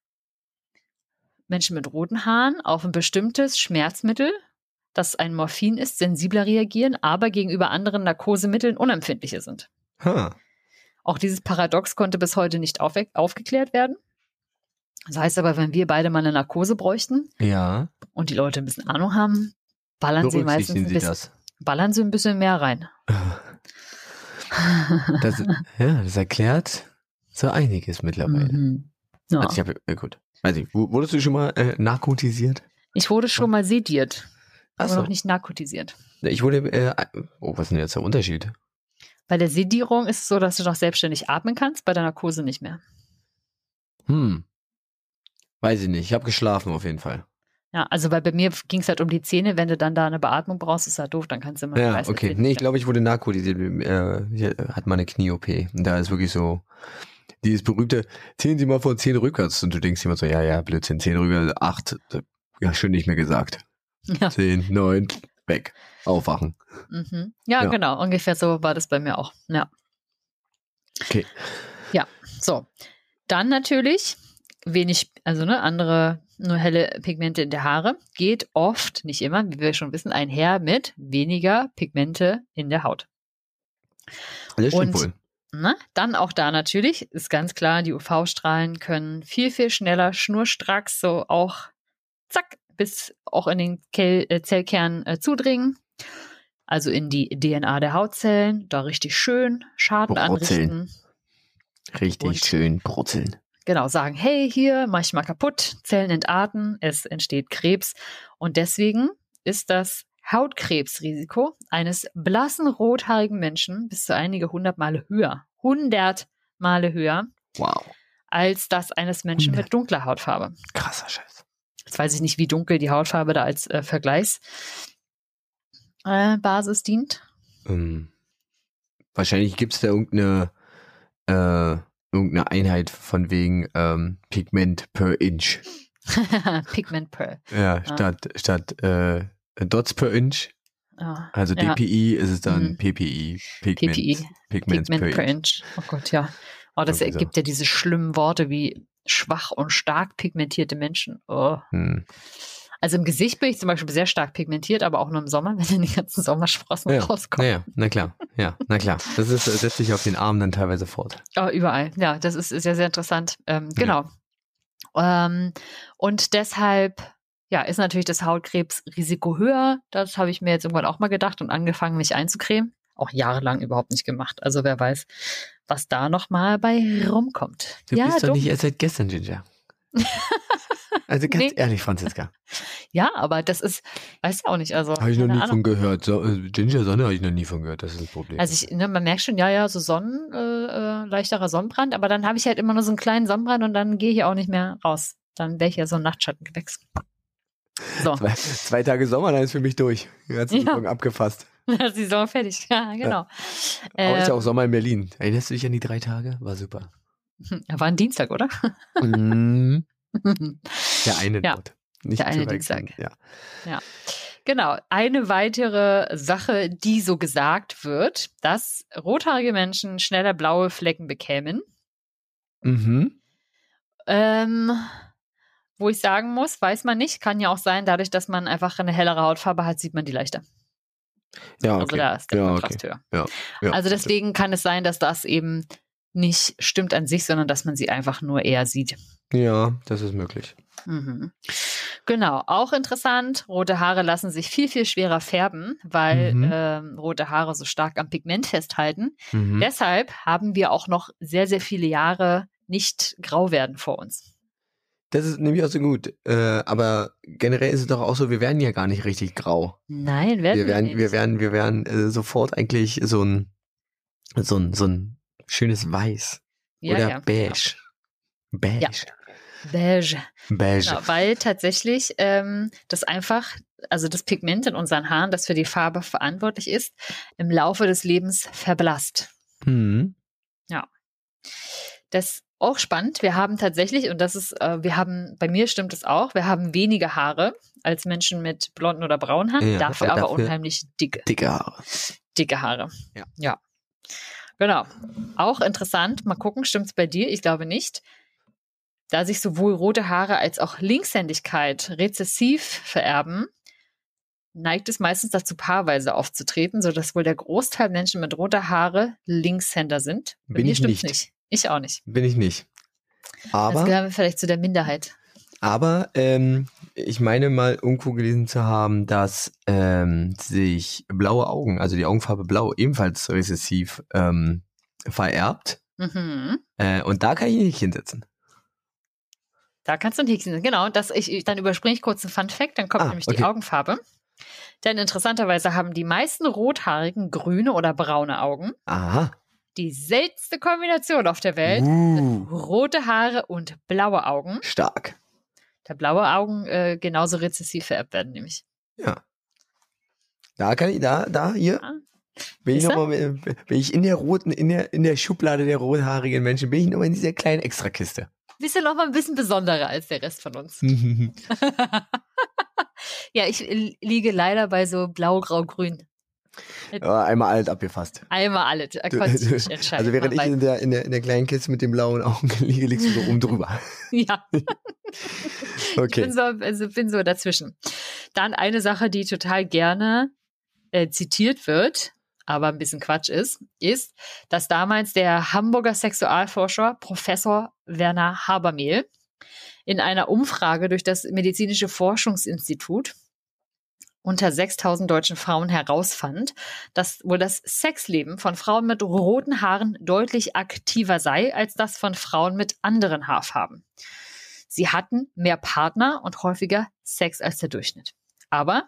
Menschen mit roten Haaren auf ein bestimmtes Schmerzmittel, das ein Morphin ist, sensibler reagieren, aber gegenüber anderen Narkosemitteln unempfindlicher sind. Huh. Auch dieses Paradox konnte bis heute nicht auf, aufgeklärt werden. Das heißt aber, wenn wir beide mal eine Narkose bräuchten ja. und die Leute ein bisschen Ahnung haben, ballern sie meistens ein bisschen, ballern sie ein bisschen mehr rein. Das, ja, das erklärt so einiges mittlerweile. Mhm. Ja. Also ich habe, äh, gut. Ich, wurdest du schon mal äh, narkotisiert? Ich wurde schon mal sediert, aber so. noch nicht narkotisiert. Ich wurde, äh, oh, was ist denn jetzt der Unterschied? Bei der Sedierung ist es so, dass du noch selbstständig atmen kannst, bei der Narkose nicht mehr. Hm. Weiß ich nicht. Ich habe geschlafen auf jeden Fall. Ja, also bei, bei mir ging es halt um die Zähne. Wenn du dann da eine Beatmung brauchst, ist halt doof, dann kannst du immer. Ja, okay. Nee, ich glaube, ich wurde narkotisiert. Äh, hat mal eine Knie-OP. Und da ist wirklich so dieses berühmte, zählen Sie mal von zehn rückwärts. Und du denkst immer so, ja, ja, Blödsinn, zehn rückwärts, acht. Ja, schön nicht mehr gesagt. Ja. Zehn, neun, weg, aufwachen. Mhm. Ja, ja, genau, ungefähr so war das bei mir auch. Ja. Okay. Ja, so. Dann natürlich wenig, also ne, andere, nur helle Pigmente in der Haare, geht oft, nicht immer, wie wir schon wissen, einher mit weniger Pigmente in der Haut. Das stimmt Und, wohl. Na, dann auch da natürlich, ist ganz klar, die UV-Strahlen können viel, viel schneller, schnurstracks, so auch zack, bis auch in den Kel äh, Zellkern äh, zudringen. Also in die DNA der Hautzellen, da richtig schön Schaden Brutzeln. anrichten. Richtig Und schön brutzeln. Genau, sagen, hey, hier, mach ich mal kaputt, Zellen entarten, es entsteht Krebs. Und deswegen ist das Hautkrebsrisiko eines blassen rothaarigen Menschen bis zu einige hundert Male höher. Hundert Male höher. Wow. Als das eines Menschen 100. mit dunkler Hautfarbe. Krasser Scheiß. Jetzt weiß ich nicht, wie dunkel die Hautfarbe da als äh, Vergleichsbasis äh, dient. Ähm, wahrscheinlich gibt es da irgendeine, äh, irgendeine Einheit von wegen ähm, Pigment per Inch. Pigment per. Ja, statt, ah. statt äh, Dots per Inch. Ah, also ja. DPI ist es dann mhm. PPI, Pigment, PPI, Pigment, Pigment per, per Inch. Inch. Oh Gott, ja. Oh, das Irgendwie ergibt so. ja diese schlimmen Worte wie schwach und stark pigmentierte Menschen. Oh. Hm. Also im Gesicht bin ich zum Beispiel sehr stark pigmentiert, aber auch nur im Sommer, wenn dann die ganzen Sommersprossen ja, rauskommen. Ja, na klar, ja, na klar. Das ist, setzt sich auf den Arm dann teilweise fort. Oh, überall, ja, das ist sehr, sehr interessant. Ähm, genau. Ja. Ähm, und deshalb ja, ist natürlich das Hautkrebsrisiko höher. Das habe ich mir jetzt irgendwann auch mal gedacht und angefangen, mich einzucremen. Auch jahrelang überhaupt nicht gemacht. Also wer weiß, was da noch mal bei rumkommt. Du ja, bist doch nicht erst seit gestern, Ginger. also ganz nee. ehrlich, Franziska. Ja, aber das ist, weiß auch nicht. Also habe ich noch nie Ahnung. von gehört. So, äh, Ginger Sonne habe ich noch nie von gehört. Das ist das Problem. Also ich, ne, man merkt schon, ja, ja, so Sonnen, äh, äh, leichterer Sonnenbrand. Aber dann habe ich halt immer nur so einen kleinen Sonnenbrand und dann gehe ich auch nicht mehr raus. Dann wäre ich ja so ein Nachtschattengewächs. So. Zwei, zwei, Tage Sommer, dann ist für mich durch. Die ganze ja. abgefasst. Dann ist die Sommer fertig. Ja, genau. Ja. Aber äh, ist ja auch Sommer in Berlin. Erinnerst du dich an die drei Tage? War super. War ein Dienstag, oder? Mm. Der eine ja. dort. Nicht Der eine Dienstag. Ja. ja. Genau. Eine weitere Sache, die so gesagt wird, dass rothaarige Menschen schneller blaue Flecken bekämen. Mhm. Ähm, wo ich sagen muss, weiß man nicht. Kann ja auch sein, dadurch, dass man einfach eine hellere Hautfarbe hat, sieht man die leichter. Ja, also okay. Also da ist der ja, Kontrast okay. höher. Ja, ja, also deswegen kann es sein, dass das eben nicht stimmt an sich, sondern dass man sie einfach nur eher sieht. Ja, das ist möglich. Mhm. Genau, auch interessant, rote Haare lassen sich viel, viel schwerer färben, weil mhm. ähm, rote Haare so stark am Pigment festhalten. Mhm. Deshalb haben wir auch noch sehr, sehr viele Jahre nicht grau werden vor uns. Das ist nämlich auch so gut. Äh, aber generell ist es doch auch so, wir werden ja gar nicht richtig grau. Nein, werden wir, werden, wir, wir werden, wir werden äh, sofort eigentlich so ein, so ein, so ein schönes Weiß. Ja, Oder ja, beige. Genau. Beige. Ja. Beige. Beige. Genau, weil tatsächlich ähm, das einfach, also das Pigment in unseren Haaren, das für die Farbe verantwortlich ist, im Laufe des Lebens verblasst. Mhm. Ja. Das auch spannend. Wir haben tatsächlich, und das ist, äh, wir haben, bei mir stimmt es auch, wir haben weniger Haare als Menschen mit blonden oder braunen Haaren, ja, dafür aber dafür unheimlich dicke. Dicke Haare. Dicke Haare. Ja. ja. Genau. Auch interessant, mal gucken, stimmt es bei dir? Ich glaube nicht. Da sich sowohl rote Haare als auch Linkshändigkeit rezessiv vererben, neigt es meistens dazu, paarweise aufzutreten, sodass wohl der Großteil Menschen mit roter Haare Linkshänder sind. Bei Bin mir ich nicht. nicht. Ich auch nicht. Bin ich nicht. Aber. Das gehören wir vielleicht zu der Minderheit. Aber ähm, ich meine mal irgendwo gelesen zu haben, dass ähm, sich blaue Augen, also die Augenfarbe blau, ebenfalls rezessiv ähm, vererbt. Mhm. Äh, und da kann ich ein Häkchen setzen. Da kannst du ein Häkchen setzen, genau. Das ich, dann überspringe ich kurz einen Fun Fact, dann kommt ah, nämlich okay. die Augenfarbe. Denn interessanterweise haben die meisten Rothaarigen grüne oder braune Augen. Aha die seltenste Kombination auf der Welt. Uh. Rote Haare und blaue Augen. Stark. Da blaue Augen äh, genauso rezessiv vererbt werden, nämlich. Ja. Da kann ich, da, da, hier. Ah. Bin ich, noch mal, bin ich in der roten, in der, in der Schublade der rothaarigen Menschen, bin ich nochmal in dieser kleinen Extrakiste. Bist du noch mal ein bisschen besonderer als der Rest von uns. Ja, ich liege leider bei so blau, einmal alles abgefasst. Einmal alles. Also während ich in der, in, der, in der kleinen Kiste mit den blauen Augen liege, liegst du so oben drüber. ja. okay. Ich bin so, also bin so dazwischen. Dann eine Sache, die total gerne äh, zitiert wird, aber ein bisschen Quatsch ist, ist, dass damals der Hamburger Sexualforscher Professor Werner Habermehl in einer Umfrage durch das Medizinische Forschungsinstitut unter 6000 deutschen Frauen herausfand, dass wohl das Sexleben von Frauen mit roten Haaren deutlich aktiver sei als das von Frauen mit anderen Haarfarben. Sie hatten mehr Partner und häufiger Sex als der Durchschnitt. Aber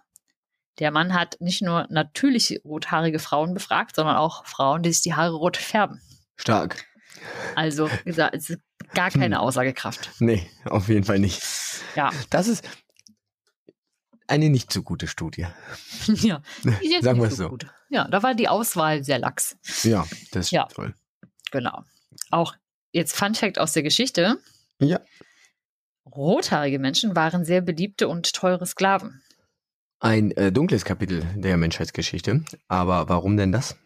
der Mann hat nicht nur natürlich rothaarige Frauen befragt, sondern auch Frauen, die sich die Haare rot färben. Stark. Also, gesagt, gar keine hm. Aussagekraft. Nee, auf jeden Fall nicht. Ja. Das ist eine nicht so gute Studie. ja, sagen wir es so. Gut. Ja, da war die Auswahl sehr lax. Ja, das ist ja. toll. Genau. Auch jetzt Fun Fact aus der Geschichte. Ja. Rothaarige Menschen waren sehr beliebte und teure Sklaven. Ein äh, dunkles Kapitel der Menschheitsgeschichte. Aber warum denn das?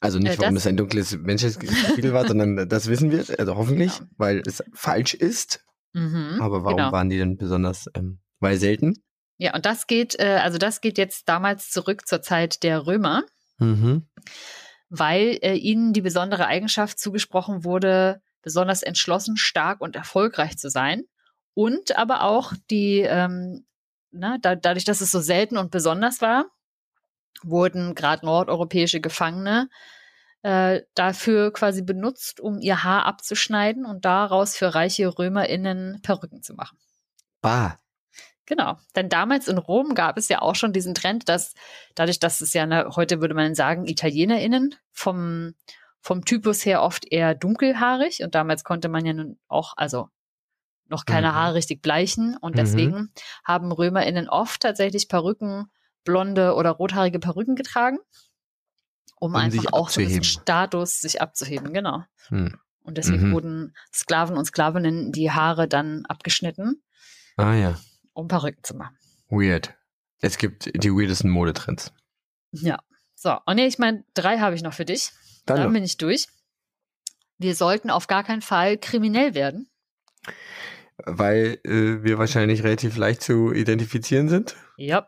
Also nicht, äh, warum es ein dunkles Menschheitskapitel war, sondern das wissen wir, also hoffentlich, ja. weil es falsch ist. Mhm, Aber warum genau. waren die denn besonders, ähm, weil selten? Ja, und das geht, äh, also das geht jetzt damals zurück zur Zeit der Römer, mhm. weil äh, ihnen die besondere Eigenschaft zugesprochen wurde, besonders entschlossen, stark und erfolgreich zu sein. Und aber auch die, ähm, na, da, dadurch, dass es so selten und besonders war, wurden gerade nordeuropäische Gefangene äh, dafür quasi benutzt, um ihr Haar abzuschneiden und daraus für reiche RömerInnen Perücken zu machen. Bah. Genau. Denn damals in Rom gab es ja auch schon diesen Trend, dass dadurch, dass es ja ne, heute würde man sagen, ItalienerInnen vom, vom Typus her oft eher dunkelhaarig und damals konnte man ja nun auch, also noch keine mhm. Haare richtig bleichen und mhm. deswegen mhm. haben RömerInnen oft tatsächlich Perücken blonde oder rothaarige Perücken getragen, um, um einfach auch so diesen Status sich abzuheben, genau. Hm. Und deswegen mhm. wurden Sklaven und Sklavinnen die Haare dann abgeschnitten. Ah ja. Um Perücken zu machen. Weird. Es gibt die weirdesten Modetrends. Ja. So, und nee, ich meine, drei habe ich noch für dich. Dann, dann bin ich durch. Wir sollten auf gar keinen Fall kriminell werden. Weil äh, wir wahrscheinlich relativ leicht zu identifizieren sind. Ja.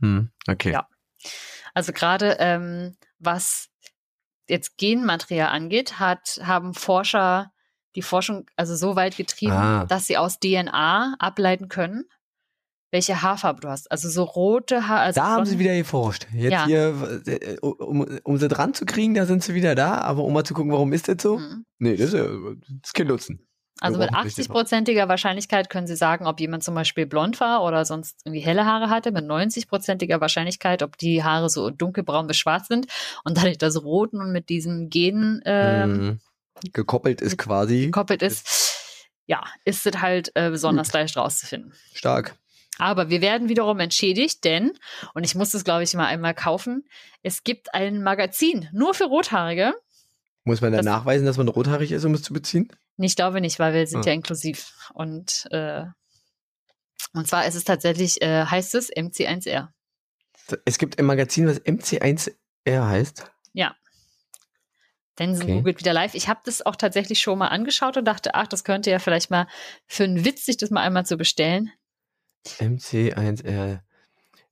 Hm, okay. Ja. Also gerade ähm, was jetzt Genmaterial angeht, hat, haben Forscher die Forschung also so weit getrieben, ah. dass sie aus DNA ableiten können, welche Haarfarbe du hast. Also so rote Haar. Also da haben sie wieder geforscht. Jetzt ja. hier, äh, um, um sie dran zu kriegen, da sind sie wieder da, aber um mal zu gucken, warum ist das so? Mhm. Nee, das ist, das ist kein Nutzen. Also mit 80-prozentiger Wahrscheinlichkeit können Sie sagen, ob jemand zum Beispiel blond war oder sonst irgendwie helle Haare hatte. Mit 90-prozentiger Wahrscheinlichkeit, ob die Haare so dunkelbraun bis schwarz sind. Und dadurch das Roten und mit diesen Genen äh, mhm. gekoppelt ist quasi. Gekoppelt ist, ja, ist es halt äh, besonders Gut. leicht rauszufinden. Stark. Aber wir werden wiederum entschädigt, denn, und ich muss das, glaube ich, mal einmal kaufen, es gibt ein Magazin nur für Rothaarige. Muss man dann nachweisen, dass man rothaarig ist, um es zu beziehen? Ich glaube nicht, weil wir sind ah. ja inklusiv. Und, äh, und zwar ist es tatsächlich, äh, heißt es MC1R. Es gibt ein Magazin, was MC1R heißt? Ja. Denn okay. googelt wieder live. Ich habe das auch tatsächlich schon mal angeschaut und dachte, ach, das könnte ja vielleicht mal für einen Witz, sich das mal einmal zu bestellen. MC1R.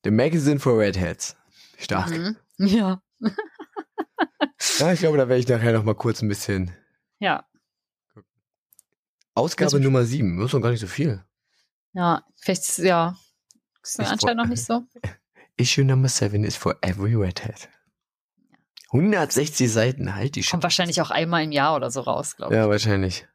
The Magazine for Redheads. Stark. Mhm. Ja. ja, ich glaube, da werde ich nachher noch mal kurz ein bisschen. Ja. Ausgabe Nummer 7, das ist doch gar nicht so viel. Ja, vielleicht, ja, ist anscheinend noch nicht so. Issue Number 7 is for every redhead. 160 Seiten, halt die Kommt Sch wahrscheinlich auch einmal im Jahr oder so raus, glaube ich. Ja, wahrscheinlich.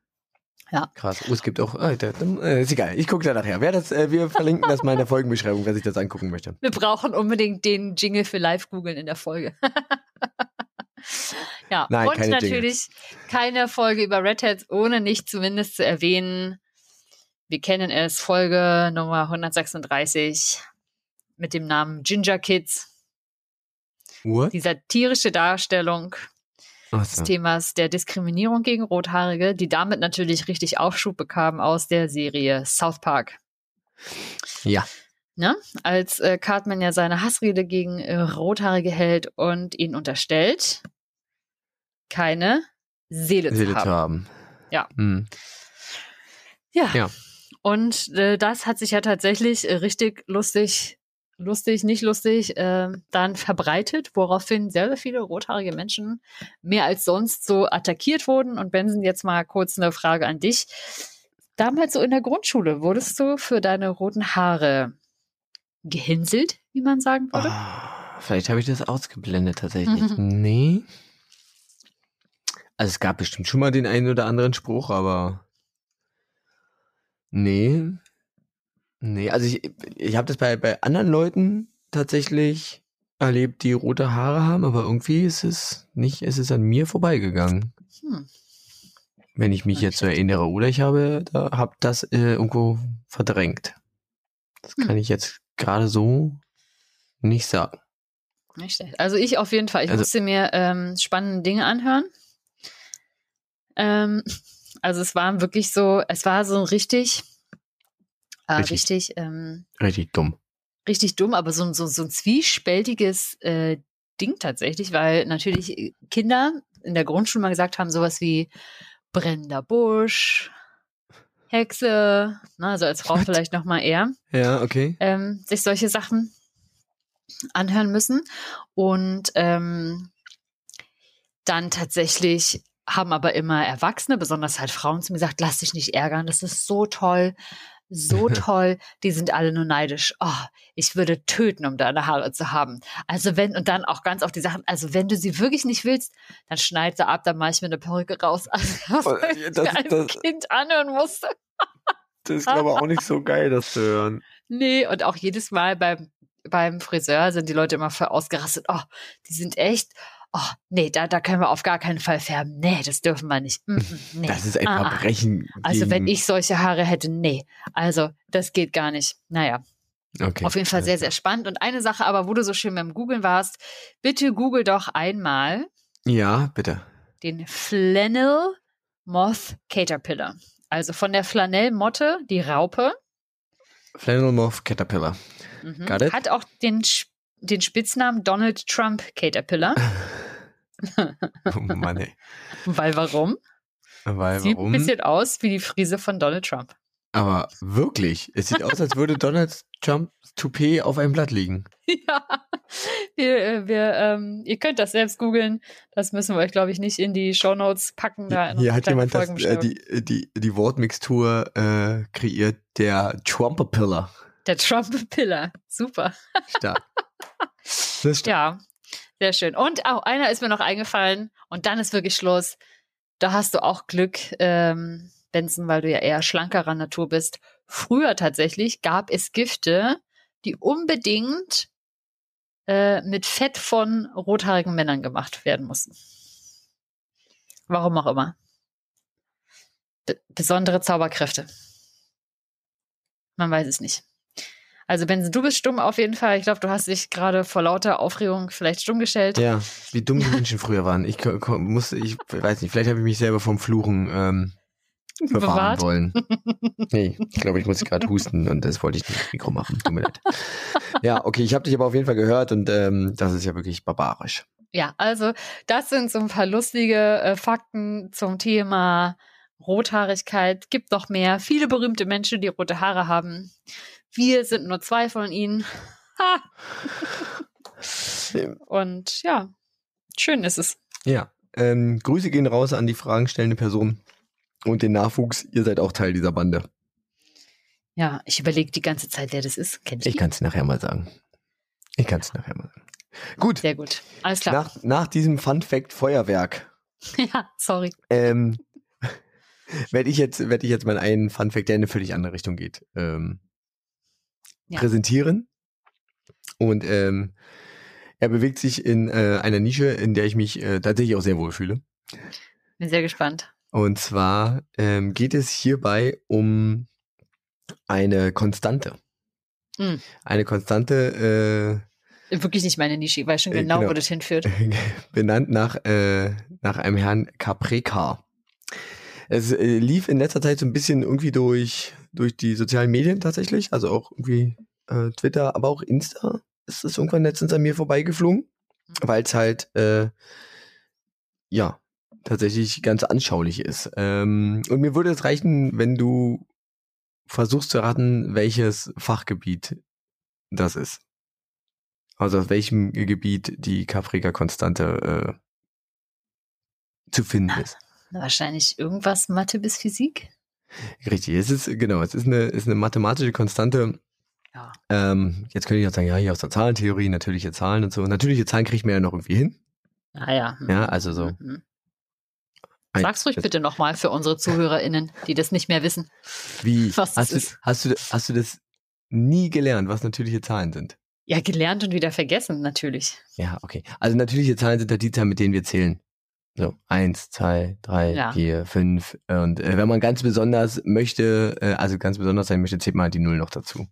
Ja. Krass. Oh, es gibt auch, äh, äh, ist egal, ich gucke da nachher. Wer das, äh, wir verlinken das mal in der Folgenbeschreibung, wer sich das angucken möchte. Wir brauchen unbedingt den Jingle für Live-Googeln in der Folge. Ja, Nein, und natürlich Dinge. keine Folge über Red Hat, ohne nicht zumindest zu erwähnen, wir kennen es, Folge Nummer 136 mit dem Namen Ginger Kids. What? Die satirische Darstellung so. des Themas der Diskriminierung gegen Rothaarige, die damit natürlich richtig Aufschub bekamen aus der Serie South Park. Ja. Ne? Als äh, Cartman ja seine Hassrede gegen äh, Rothaarige hält und ihn unterstellt, keine Seele, Seele zu haben. Zu haben. Ja. Hm. ja. Ja. Und äh, das hat sich ja tatsächlich äh, richtig lustig, lustig, nicht lustig, äh, dann verbreitet, woraufhin sehr, sehr viele rothaarige Menschen mehr als sonst so attackiert wurden. Und Benson, jetzt mal kurz eine Frage an dich. Damals so in der Grundschule, wurdest du für deine roten Haare gehänselt, wie man sagen würde? Oh, vielleicht habe ich das ausgeblendet tatsächlich. Mhm. Nee. Also es gab bestimmt schon mal den einen oder anderen Spruch, aber nee. Nee, also ich, ich habe das bei, bei anderen Leuten tatsächlich erlebt, die rote Haare haben, aber irgendwie ist es nicht, ist es an mir vorbeigegangen. Hm. Wenn ich mich okay. jetzt so erinnere, oder ich habe, da, hab das äh, irgendwo verdrängt. Das hm. kann ich jetzt gerade so nicht sagen. Nicht schlecht. Also ich auf jeden Fall. Ich also, musste mir ähm, spannende Dinge anhören. Ähm, also es war wirklich so, es war so richtig, äh, richtig, richtig, ähm, richtig dumm. Richtig dumm, aber so, so, so ein zwiespältiges äh, Ding tatsächlich, weil natürlich äh, Kinder in der Grundschule mal gesagt haben, sowas wie brennender Busch, Hexe, ne, also als Frau vielleicht noch mal eher. Ja, okay. Ähm, sich solche Sachen anhören müssen und ähm, dann tatsächlich haben aber immer Erwachsene, besonders halt Frauen zu mir gesagt, lass dich nicht ärgern, das ist so toll, so toll, die sind alle nur neidisch. Oh, ich würde töten, um deine Haare zu haben. Also wenn, und dann auch ganz auf die Sachen, also wenn du sie wirklich nicht willst, dann schneid sie ab, dann mache ich mir eine Perücke raus. Also, was oh, das, ich das, Kind anhören musste. Das ist, glaube ich, auch nicht so geil, das zu hören. Nee, und auch jedes Mal beim, beim Friseur sind die Leute immer voll ausgerastet. Oh, die sind echt, oh, nee, da, da können wir auf gar keinen Fall färben. Nee, das dürfen wir nicht. Mm, mm nee. Das ist ein ah, ah. Verbrechen. Also wenn ich solche Haare hätte, nee. Also das geht gar nicht. Naja. Okay. Auf jeden Fall sehr, sehr spannend. Und eine Sache aber, wo du so schön beim Googlen warst, bitte google doch einmal. Ja, bitte. Den Flannel Moth Caterpillar. Also von der Flanellmotte, die Raupe. Flannel Moth Caterpillar. Mhm. Got it? Hat auch den, den Spitznamen Donald Trump Caterpillar. oh Mann, ey. Weil warum? Weil Sieht warum? ein bisschen aus wie die Frise von Donald Trump. Aber wirklich, es sieht aus, als würde Donald Trump Toupet auf einem Blatt liegen. Ja, wir, äh, wir, ähm, ihr könnt das selbst googeln. Das müssen wir euch, glaube ich, nicht in die Shownotes packen. Da Hier hat jemand das, äh, die, die, die Wortmixtur äh, kreiert, der Trumpepiller. Der Trumpepiller, super. Stark. Ja, sehr schön. Und auch einer ist mir noch eingefallen und dann ist wirklich Schluss. Da hast du auch Glück, ähm, Benson, weil du ja eher schlankerer Natur bist. Früher tatsächlich gab es Gifte, die unbedingt äh, mit Fett von rothaarigen Männern gemacht werden mussten. Warum auch immer. Be besondere Zauberkräfte. Man weiß es nicht. Also Benson, du bist stumm auf jeden Fall. Ich glaube, du hast dich gerade vor lauter Aufregung vielleicht stumm gestellt. Ja, wie dumm die Menschen früher waren. Ich musste, ich weiß nicht, vielleicht habe ich mich selber vom Fluchen ähm, bewahren wollen. Nee, ich glaube, ich muss gerade husten und das wollte ich nicht im Mikro machen. Tut mir leid. Ja, okay, ich habe dich aber auf jeden Fall gehört und ähm, das ist ja wirklich barbarisch. Ja, also das sind so ein paar lustige äh, Fakten zum Thema Rothaarigkeit. Gibt noch mehr. Viele berühmte Menschen, die rote Haare haben. Wir sind nur zwei von ihnen. Ha. Und ja, schön ist es. Ja, ähm, Grüße gehen raus an die fragenstellende Person und den Nachwuchs. Ihr seid auch Teil dieser Bande. Ja, ich überlege die ganze Zeit, wer das ist. Kennt ich kann es nachher mal sagen. Ich kann es nachher mal sagen. Gut. Sehr gut. Alles klar. Nach, nach diesem Fun Fact Feuerwerk. ja, sorry. Ähm, werde ich jetzt werde ich jetzt mal einen Fun Fact, der in eine völlig andere Richtung geht, ähm, ja. präsentieren. Und ähm, er bewegt sich in äh, einer Nische, in der ich mich äh, tatsächlich auch sehr wohl fühle. Bin sehr gespannt. Und zwar ähm, geht es hierbei um eine Konstante. Hm. Eine Konstante. Äh, Wirklich nicht meine Nische, ich weiß schon äh, genau, genau, wo das hinführt. Benannt nach, äh, nach einem Herrn Capreca. Es äh, lief in letzter Zeit so ein bisschen irgendwie durch, durch die sozialen Medien tatsächlich, also auch irgendwie äh, Twitter, aber auch Insta ist es irgendwann letztens an mir vorbeigeflogen, mhm. weil es halt, äh, ja, tatsächlich ganz anschaulich ist. Ähm, und mir würde es reichen, wenn du versuchst zu raten, welches Fachgebiet das ist. Also aus welchem Gebiet die Caprica-Konstante äh, zu finden ist. Wahrscheinlich irgendwas Mathe bis Physik? Richtig, es ist, genau, es ist eine, ist eine mathematische Konstante. Ja. Ähm, jetzt könnte ich auch sagen, ja, hier aus der Zahlentheorie, natürliche Zahlen und so. Natürliche Zahlen kriegt man ja noch irgendwie hin. Ah ja. Ja, also so. Mhm. Sag's ruhig bitte nochmal für unsere ZuhörerInnen, die das nicht mehr wissen. Wie? Was hast, du, hast, du, hast du das nie gelernt, was natürliche Zahlen sind? Ja, gelernt und wieder vergessen, natürlich. Ja, okay. Also natürliche Zahlen sind ja die Zahlen, mit denen wir zählen. So, eins, zwei, drei, ja. vier, fünf. Und äh, wenn man ganz besonders möchte, äh, also ganz besonders sein möchte, zählt man halt die Null noch dazu.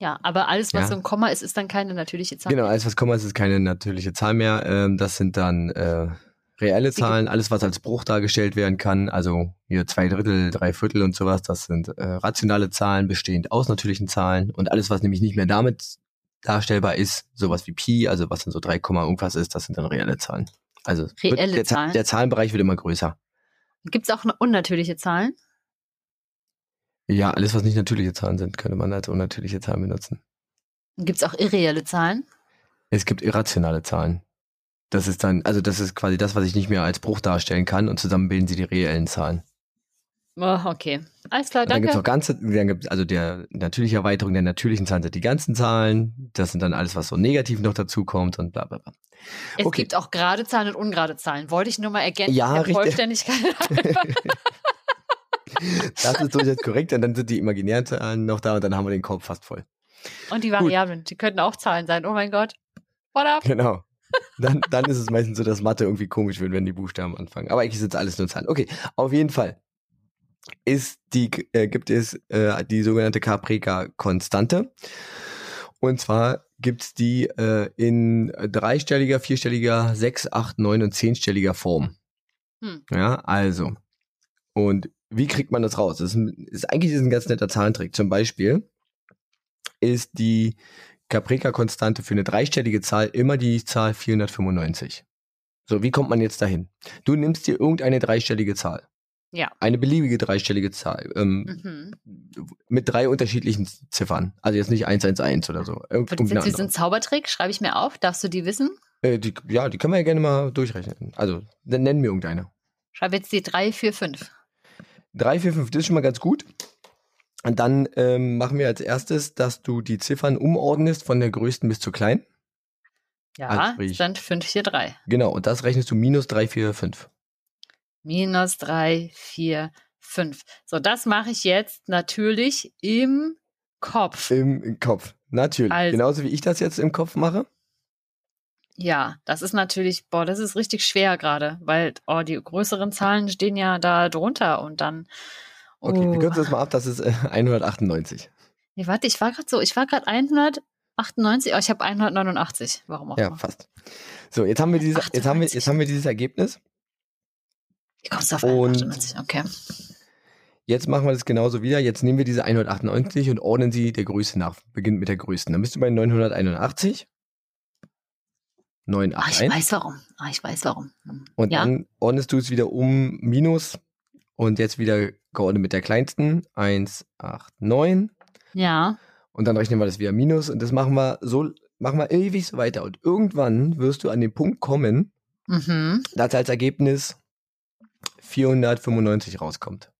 Ja, aber alles, was ja. so ein Komma ist, ist dann keine natürliche Zahl. Genau, alles, was Komma ist, ist keine natürliche Zahl mehr. Ähm, das sind dann äh, reelle Zahlen, alles, was als Bruch dargestellt werden kann, also hier zwei Drittel, drei Viertel und sowas, das sind äh, rationale Zahlen bestehend aus natürlichen Zahlen und alles, was nämlich nicht mehr damit darstellbar ist, sowas wie Pi, also was dann so 3, irgendwas ist, das sind dann reelle Zahlen. Also reelle der, Zahlen. der Zahlenbereich wird immer größer. Gibt es auch unnatürliche Zahlen? Ja, alles, was nicht natürliche Zahlen sind, könnte man als unnatürliche Zahlen benutzen. Gibt es auch irreelle Zahlen? Es gibt irrationale Zahlen. Das ist dann, also das ist quasi das, was ich nicht mehr als Bruch darstellen kann und zusammen bilden sie die reellen Zahlen. Oh, okay. Alles klar, danke. dann gibt es auch ganze, dann gibt's also der natürliche Erweiterung der natürlichen Zahlen sind die ganzen Zahlen. Das sind dann alles, was so negativ noch dazu kommt und bla bla bla. Es okay. gibt auch gerade Zahlen und ungerade Zahlen. Wollte ich nur mal ergänzen. Ja, der Vollständigkeit. das ist durchaus korrekt. Und dann sind die imaginären Zahlen noch da und dann haben wir den Korb fast voll. Und die Variablen, Gut. die könnten auch Zahlen sein. Oh mein Gott. What up? Genau. Dann, dann ist es meistens so, dass Mathe irgendwie komisch wird, wenn die Buchstaben anfangen. Aber eigentlich sind es alles nur Zahlen. Okay, auf jeden Fall ist die, äh, gibt es äh, die sogenannte Caprica-Konstante. Und zwar gibt es die äh, in dreistelliger, vierstelliger, sechs, acht, neun und zehnstelliger Form. Hm. Ja, also. Und wie kriegt man das raus? Das ist, ist eigentlich ist ein ganz netter Zahlentrick. Zum Beispiel ist die Caprica-Konstante für eine dreistellige Zahl immer die Zahl 495. So, wie kommt man jetzt dahin? Du nimmst dir irgendeine dreistellige Zahl. Ja. Eine beliebige dreistellige Zahl. Ähm, mhm. Mit drei unterschiedlichen Ziffern. Also jetzt nicht 111 oder so. Wird das jetzt ein Zaubertrick? Schreibe ich mir auf. Darfst du die wissen? Äh, die, ja, die können wir ja gerne mal durchrechnen. Also, dann nennen wir irgendeine. Schreibe jetzt die 3, 4, 5. 3, 4, 5, das ist schon mal ganz gut. Und dann ähm, machen wir als erstes, dass du die Ziffern umordnest von der größten bis zur kleinen. Ja, also sprich, Stand 5, 4, 3. Genau, und das rechnest du minus 3, 4, 5. Minus 3, 4, 5. So, das mache ich jetzt natürlich im Kopf. Im, Kopf, natürlich. Also, Genauso wie ich das jetzt im Kopf mache. Ja, das ist natürlich, boah, das ist richtig schwer gerade, weil oh, die größeren Zahlen stehen ja da drunter und dann Okay, wir kürzen das mal ab, das ist äh, 198. Nee, warte, ich war gerade so, ich war gerade 198, aber ich habe 189. Warum auch Ja, immer. fast. So, jetzt haben wir dieses, jetzt haben wir, jetzt haben wir dieses Ergebnis. Wie kommst du auf 198? Okay. Jetzt machen wir das genauso wieder. Jetzt nehmen wir diese 198 und ordnen sie der Größe nach. Beginnt mit der größten. Dann bist du bei 981. 981. Ah, ich weiß warum. Ah, ich weiß warum. Und ja. dann ordnest du es wieder um minus und jetzt wieder geordnet mit der kleinsten. 1, 8, 9. Ja. Und dann rechnen wir das wieder minus. Und das machen wir so, machen wir ewig so weiter. Und irgendwann wirst du an den Punkt kommen, mhm. dass als Ergebnis 495 rauskommt.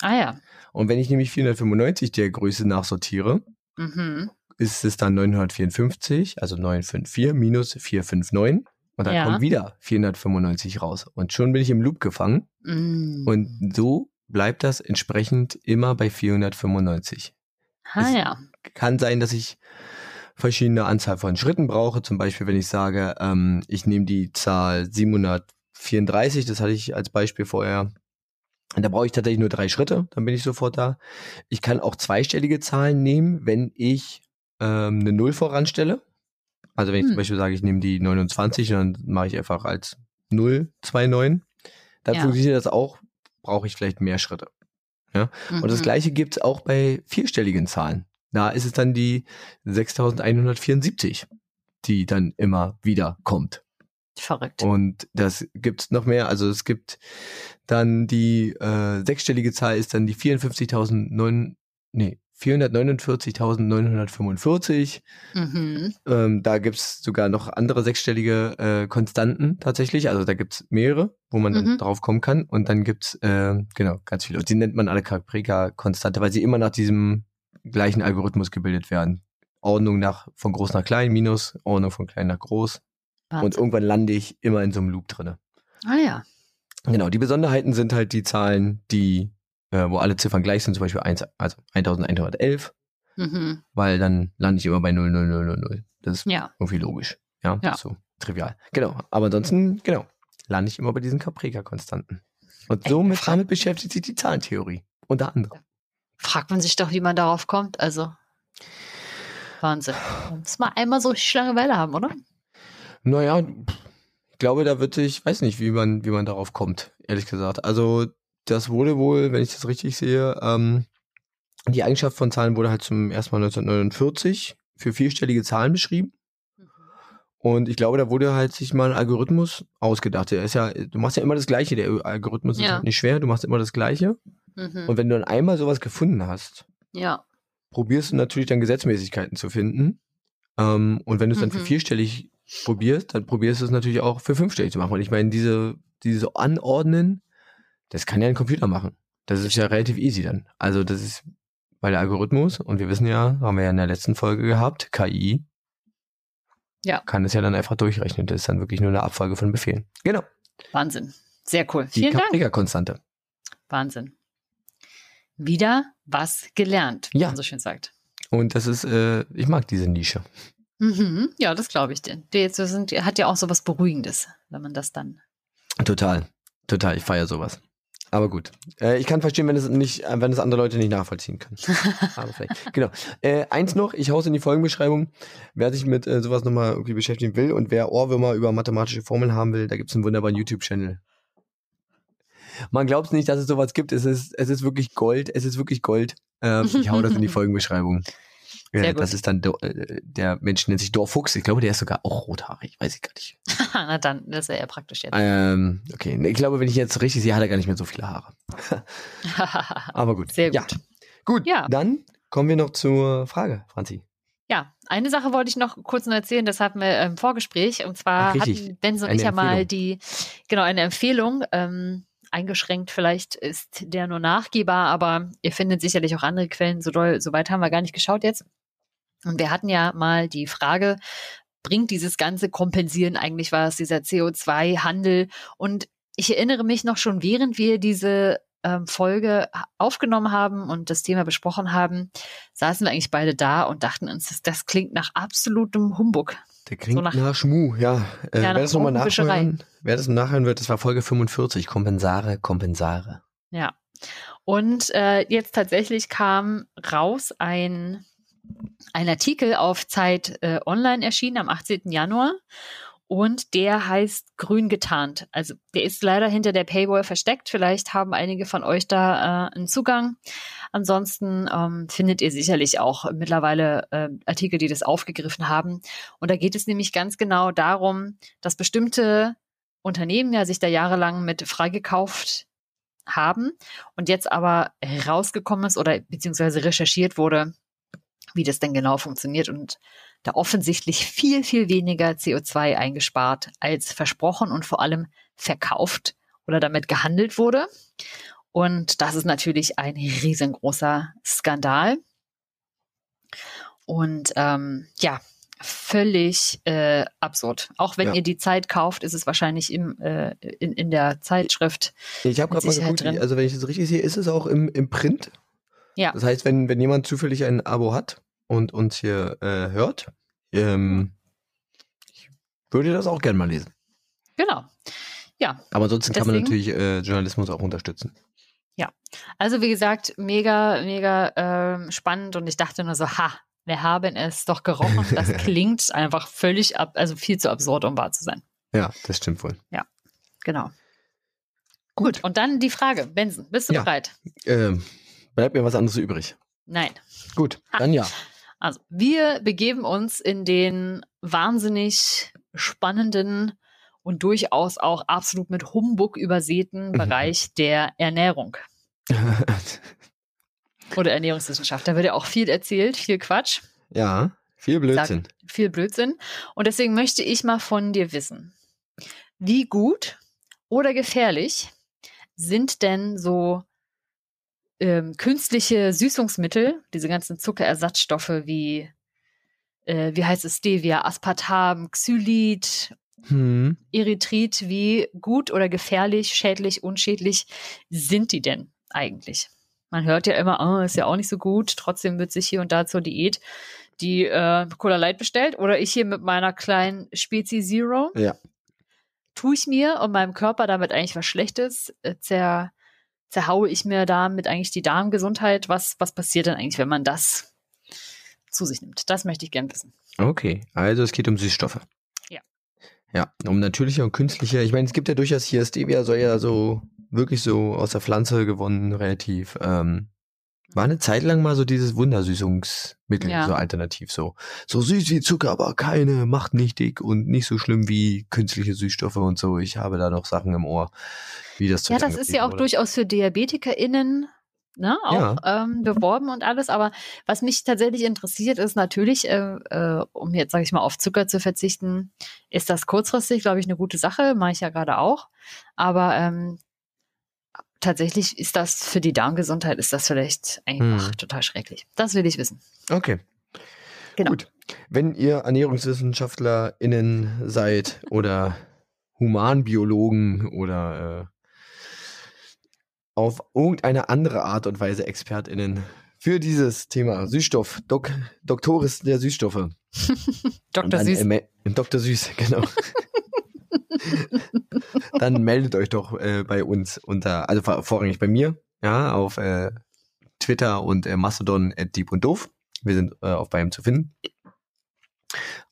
Ah ja. Und wenn ich nämlich 495 der Größe nachsortiere, mhm. ist es dann 954, also 954 minus 459. Und dann ja. kommt wieder 495 raus. Und schon bin ich im Loop gefangen. Mm. Und so bleibt das entsprechend immer bei 495. Ah es ja. Kann sein, dass ich verschiedene Anzahl von Schritten brauche. Zum Beispiel, wenn ich sage, ähm, ich nehme die Zahl 734, das hatte ich als Beispiel vorher. Und da brauche ich tatsächlich nur drei Schritte, dann bin ich sofort da. Ich kann auch zweistellige Zahlen nehmen, wenn ich ähm, eine Null voranstelle. Also wenn ich hm. zum Beispiel sage, ich nehme die 29, dann mache ich einfach als 0, 2, 9. Dann ja. funktioniert das auch, brauche ich vielleicht mehr Schritte. Ja? Mhm. Und das mhm. gleiche gibt es auch bei vierstelligen Zahlen. Da ist es dann die 6174, die dann immer wieder kommt. Verrückt. Und das gibt's noch mehr. Also es gibt dann die äh, sechsstellige Zahl ist dann die 54.009, nee, 449.945. Mhm. Ähm, da gibt's sogar noch andere sechsstellige äh, Konstanten tatsächlich. Also da gibt's mehrere, wo man mhm. drauf kommen kann. Und dann gibt's äh, genau ganz viele. Und die nennt man alle Caprica-Konstante, weil sie immer nach diesem gleichen Algorithmus gebildet werden. Ordnung nach von groß nach klein, minus, Ordnung von klein nach groß. Wahnsinn. Und irgendwann lande ich immer in so einem Loop drinne. Ah ja. Genau, die Besonderheiten sind halt die Zahlen, die äh, wo alle Ziffern gleich sind, zum Beispiel 1, also 1111, mhm. weil dann lande ich immer bei 00000. Das ist ja. irgendwie logisch. Ja, ja. so trivial. Genau, aber ansonsten, genau, lande ich immer bei diesen Caprica-Konstanten. Und somit damit beschäftigt sich die Zahlentheorie, unter anderem. Fragt man sich doch, wie man darauf kommt, also Wahnsinn. Muss man einmal so Langeweile haben, oder? Naja, ich glaube, da wird sich, weiß nicht, wie man, wie man darauf kommt, ehrlich gesagt. Also das wurde wohl, wenn ich das richtig sehe, ähm, die Eigenschaft von Zahlen wurde halt zum ersten Mal 1949 für vierstellige Zahlen beschrieben. Mhm. Und ich glaube, da wurde halt sich mal ein Algorithmus ausgedacht. Der ist ja, du machst ja immer das Gleiche. Der Algorithmus ja. ist halt nicht schwer, du machst immer das Gleiche. Mhm. Und wenn du dann einmal sowas gefunden hast, ja. probierst du natürlich dann Gesetzmäßigkeiten zu finden. Ähm, und wenn du es dann mhm. für vierstellig probierst, dann probierst du es natürlich auch für fünfstellig zu machen. Und ich meine, diese, diese Anordnen, das kann ja ein Computer machen. Das ist ja relativ easy dann. Also das ist bei der Algorithmus, und wir wissen ja, haben wir ja in der letzten Folge gehabt, KI, ja. kann es ja dann einfach durchrechnen. Das ist dann wirklich nur eine Abfolge von Befehlen. Genau. Wahnsinn. Sehr cool. Die Vielen Dank. konstante Wahnsinn. Wieder was gelernt, wie ja. man so schön sagt. Und das ist, äh, ich mag diese Nische. Mhm, ja, das glaube ich dir. Der sind, hat ja auch so was Beruhigendes, wenn man das dann. Total, total. Ich feiere sowas. Aber gut. Äh, ich kann verstehen, wenn es nicht, äh, wenn es andere Leute nicht nachvollziehen können. Aber vielleicht. Genau. Äh, eins noch, ich hause in die Folgenbeschreibung. Wer sich mit äh, sowas nochmal irgendwie beschäftigen will und wer Ohrwürmer über mathematische Formeln haben will, da gibt es einen wunderbaren YouTube-Channel. Man glaubt nicht, dass es sowas gibt. Es ist, es ist wirklich Gold. Es ist wirklich Gold. Ähm, ich hau das in die Folgenbeschreibung. Ja, das ist dann äh, der Mensch nennt sich Dorfuchs. Ich glaube, der ist sogar auch rothaarig. Weiß ich gar nicht. Na dann, das wäre ja praktisch jetzt. Ähm, okay, ich glaube, wenn ich jetzt richtig sehe, hat er gar nicht mehr so viele Haare. Aber gut. Sehr gut. Ja. Gut, ja. dann kommen wir noch zur Frage, Franzi. Ja, eine Sache wollte ich noch kurz noch erzählen, das hatten wir im Vorgespräch. Und zwar Ach, hatten Benzo und ich ja mal die, genau, eine Empfehlung. Ähm, eingeschränkt vielleicht ist der nur nachgehbar, aber ihr findet sicherlich auch andere Quellen. So doll, so weit haben wir gar nicht geschaut jetzt. Und wir hatten ja mal die Frage, bringt dieses ganze Kompensieren eigentlich was, dieser CO2-Handel? Und ich erinnere mich noch schon, während wir diese ähm, Folge aufgenommen haben und das Thema besprochen haben, saßen wir eigentlich beide da und dachten uns, das, das klingt nach absolutem Humbug. Der klingt so nach, nach Schmu, ja. Äh, ja wer das nochmal nachhören, wer das nachhören wird, das war Folge 45, Kompensare, Kompensare. Ja. Und äh, jetzt tatsächlich kam raus ein ein Artikel auf Zeit äh, Online erschienen am 18. Januar und der heißt Grün getarnt. Also der ist leider hinter der Paywall versteckt. Vielleicht haben einige von euch da äh, einen Zugang. Ansonsten ähm, findet ihr sicherlich auch mittlerweile äh, Artikel, die das aufgegriffen haben. Und da geht es nämlich ganz genau darum, dass bestimmte Unternehmen ja sich da jahrelang mit freigekauft haben und jetzt aber rausgekommen ist oder beziehungsweise recherchiert wurde, wie das denn genau funktioniert und da offensichtlich viel, viel weniger CO2 eingespart als versprochen und vor allem verkauft oder damit gehandelt wurde. Und das ist natürlich ein riesengroßer Skandal. Und ähm, ja, völlig äh, absurd. Auch wenn ja. ihr die Zeit kauft, ist es wahrscheinlich im, äh, in, in der Zeitschrift. Ich habe gerade mal geguckt, drin. also wenn ich das richtig sehe, ist es auch im, im Print ja. Das heißt, wenn, wenn jemand zufällig ein Abo hat und uns hier äh, hört, ähm, ich würde das auch gerne mal lesen. Genau. Ja. Aber ansonsten Deswegen, kann man natürlich äh, Journalismus auch unterstützen. Ja. Also wie gesagt, mega, mega ähm, spannend und ich dachte nur so, ha, wir haben es doch gerochen. Das klingt einfach völlig ab, also viel zu absurd, um wahr zu sein. Ja, das stimmt wohl. Ja, genau. Gut, und dann die Frage, Benson, bist du ja. bereit? Ähm, bleibt mir was anderes übrig. Nein. Gut, dann ja. Also, wir begeben uns in den wahnsinnig spannenden und durchaus auch absolut mit Humbug übersäten mhm. Bereich der Ernährung. Oder Ernährungswissenschaft. Da wird ja auch viel erzählt, viel Quatsch. Ja, viel Blödsinn. Sag, viel Blödsinn. Und deswegen möchte ich mal von dir wissen, wie gut oder gefährlich sind denn so ähm, künstliche Süßungsmittel, diese ganzen Zuckerersatzstoffe wie, äh, wie heißt es, Stevia, Aspartam, Xylit, hm. Erythrit, wie gut oder gefährlich, schädlich, unschädlich sind die denn eigentlich? Man hört ja immer, oh, ist ja auch nicht so gut, trotzdem wird sich hier und da zur Diät die äh, Cola Light bestellt oder ich hier mit meiner kleinen Spezi Zero. Ja. Tue ich mir und meinem Körper damit eigentlich was Schlechtes? Äh, zer, zerhaue ich mir damit eigentlich die Darmgesundheit? Was, was passiert denn eigentlich, wenn man das zu sich nimmt? Das möchte ich gern wissen. Okay, also es geht um Süßstoffe. Ja. Ja, um natürliche und künstliche. Ich meine, es gibt ja durchaus hier Stevia, soll ja so wirklich so aus der Pflanze gewonnen, relativ ähm, war eine Zeit lang mal so dieses Wundersüßungsmittel, ja. so alternativ so. So süß wie Zucker, aber keine, macht nicht dick und nicht so schlimm wie künstliche Süßstoffe und so. Ich habe da noch Sachen im Ohr, wie das Ja, das ist ja auch wurde. durchaus für DiabetikerInnen ne, auch ja. ähm, beworben und alles. Aber was mich tatsächlich interessiert, ist natürlich, äh, äh, um jetzt, sage ich mal, auf Zucker zu verzichten, ist das kurzfristig, glaube ich, eine gute Sache. Mache ich ja gerade auch. Aber ähm, tatsächlich ist das für die Darmgesundheit, ist das vielleicht einfach hm. total schrecklich. Das will ich wissen. Okay. Genau. Gut. Wenn ihr ErnährungswissenschaftlerInnen seid oder Humanbiologen oder äh, auf irgendeine andere Art und Weise ExpertInnen für dieses Thema Süßstoff, Dok Doktoris der Süßstoffe. Dr. Süß. Dr. Süß, genau. Dann meldet euch doch äh, bei uns unter, also vor, vorrangig bei mir, ja, auf äh, Twitter und äh, Mastodon at deep und doof. Wir sind äh, auf beidem zu finden.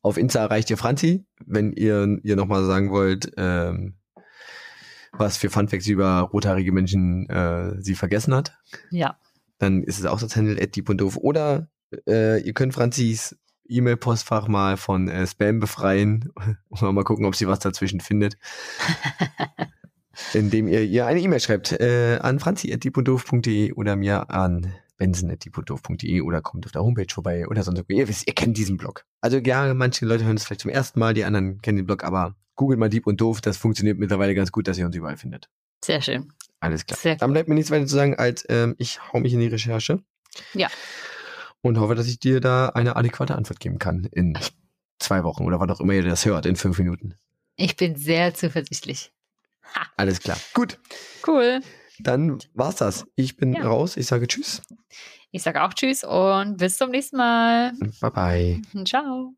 Auf Insta erreicht ihr Franzi, wenn ihr ihr nochmal sagen wollt, ähm, was für Funfacts über rothaarige Menschen äh, sie vergessen hat. Ja. Dann ist es auch das Handle at deep und doof. Oder äh, ihr könnt Franzis E-Mail-Postfach mal von äh, Spam befreien und mal gucken, ob sie was dazwischen findet. indem ihr ihr eine E-Mail schreibt äh, an franzi.dipodoof.de oder mir an benson.dipodoof.de oder kommt auf der Homepage vorbei oder sonst irgendwie. Ihr wisst, ihr kennt diesen Blog. Also ja, manche Leute hören es vielleicht zum ersten Mal, die anderen kennen den Blog, aber googelt mal Dieb und Doof, das funktioniert mittlerweile ganz gut, dass ihr uns überall findet. Sehr schön. Alles klar. Sehr Dann bleibt mir nichts weiter zu sagen, als ähm, ich hau mich in die Recherche. Ja und hoffe, dass ich dir da eine adäquate Antwort geben kann in zwei Wochen oder wann auch immer ihr das hört, in fünf Minuten. Ich bin sehr zuversichtlich. Ha. Alles klar. Gut. Cool. Dann war's das. Ich bin ja. raus. Ich sage Tschüss. Ich sage auch Tschüss und bis zum nächsten Mal. Bye bye. Ciao.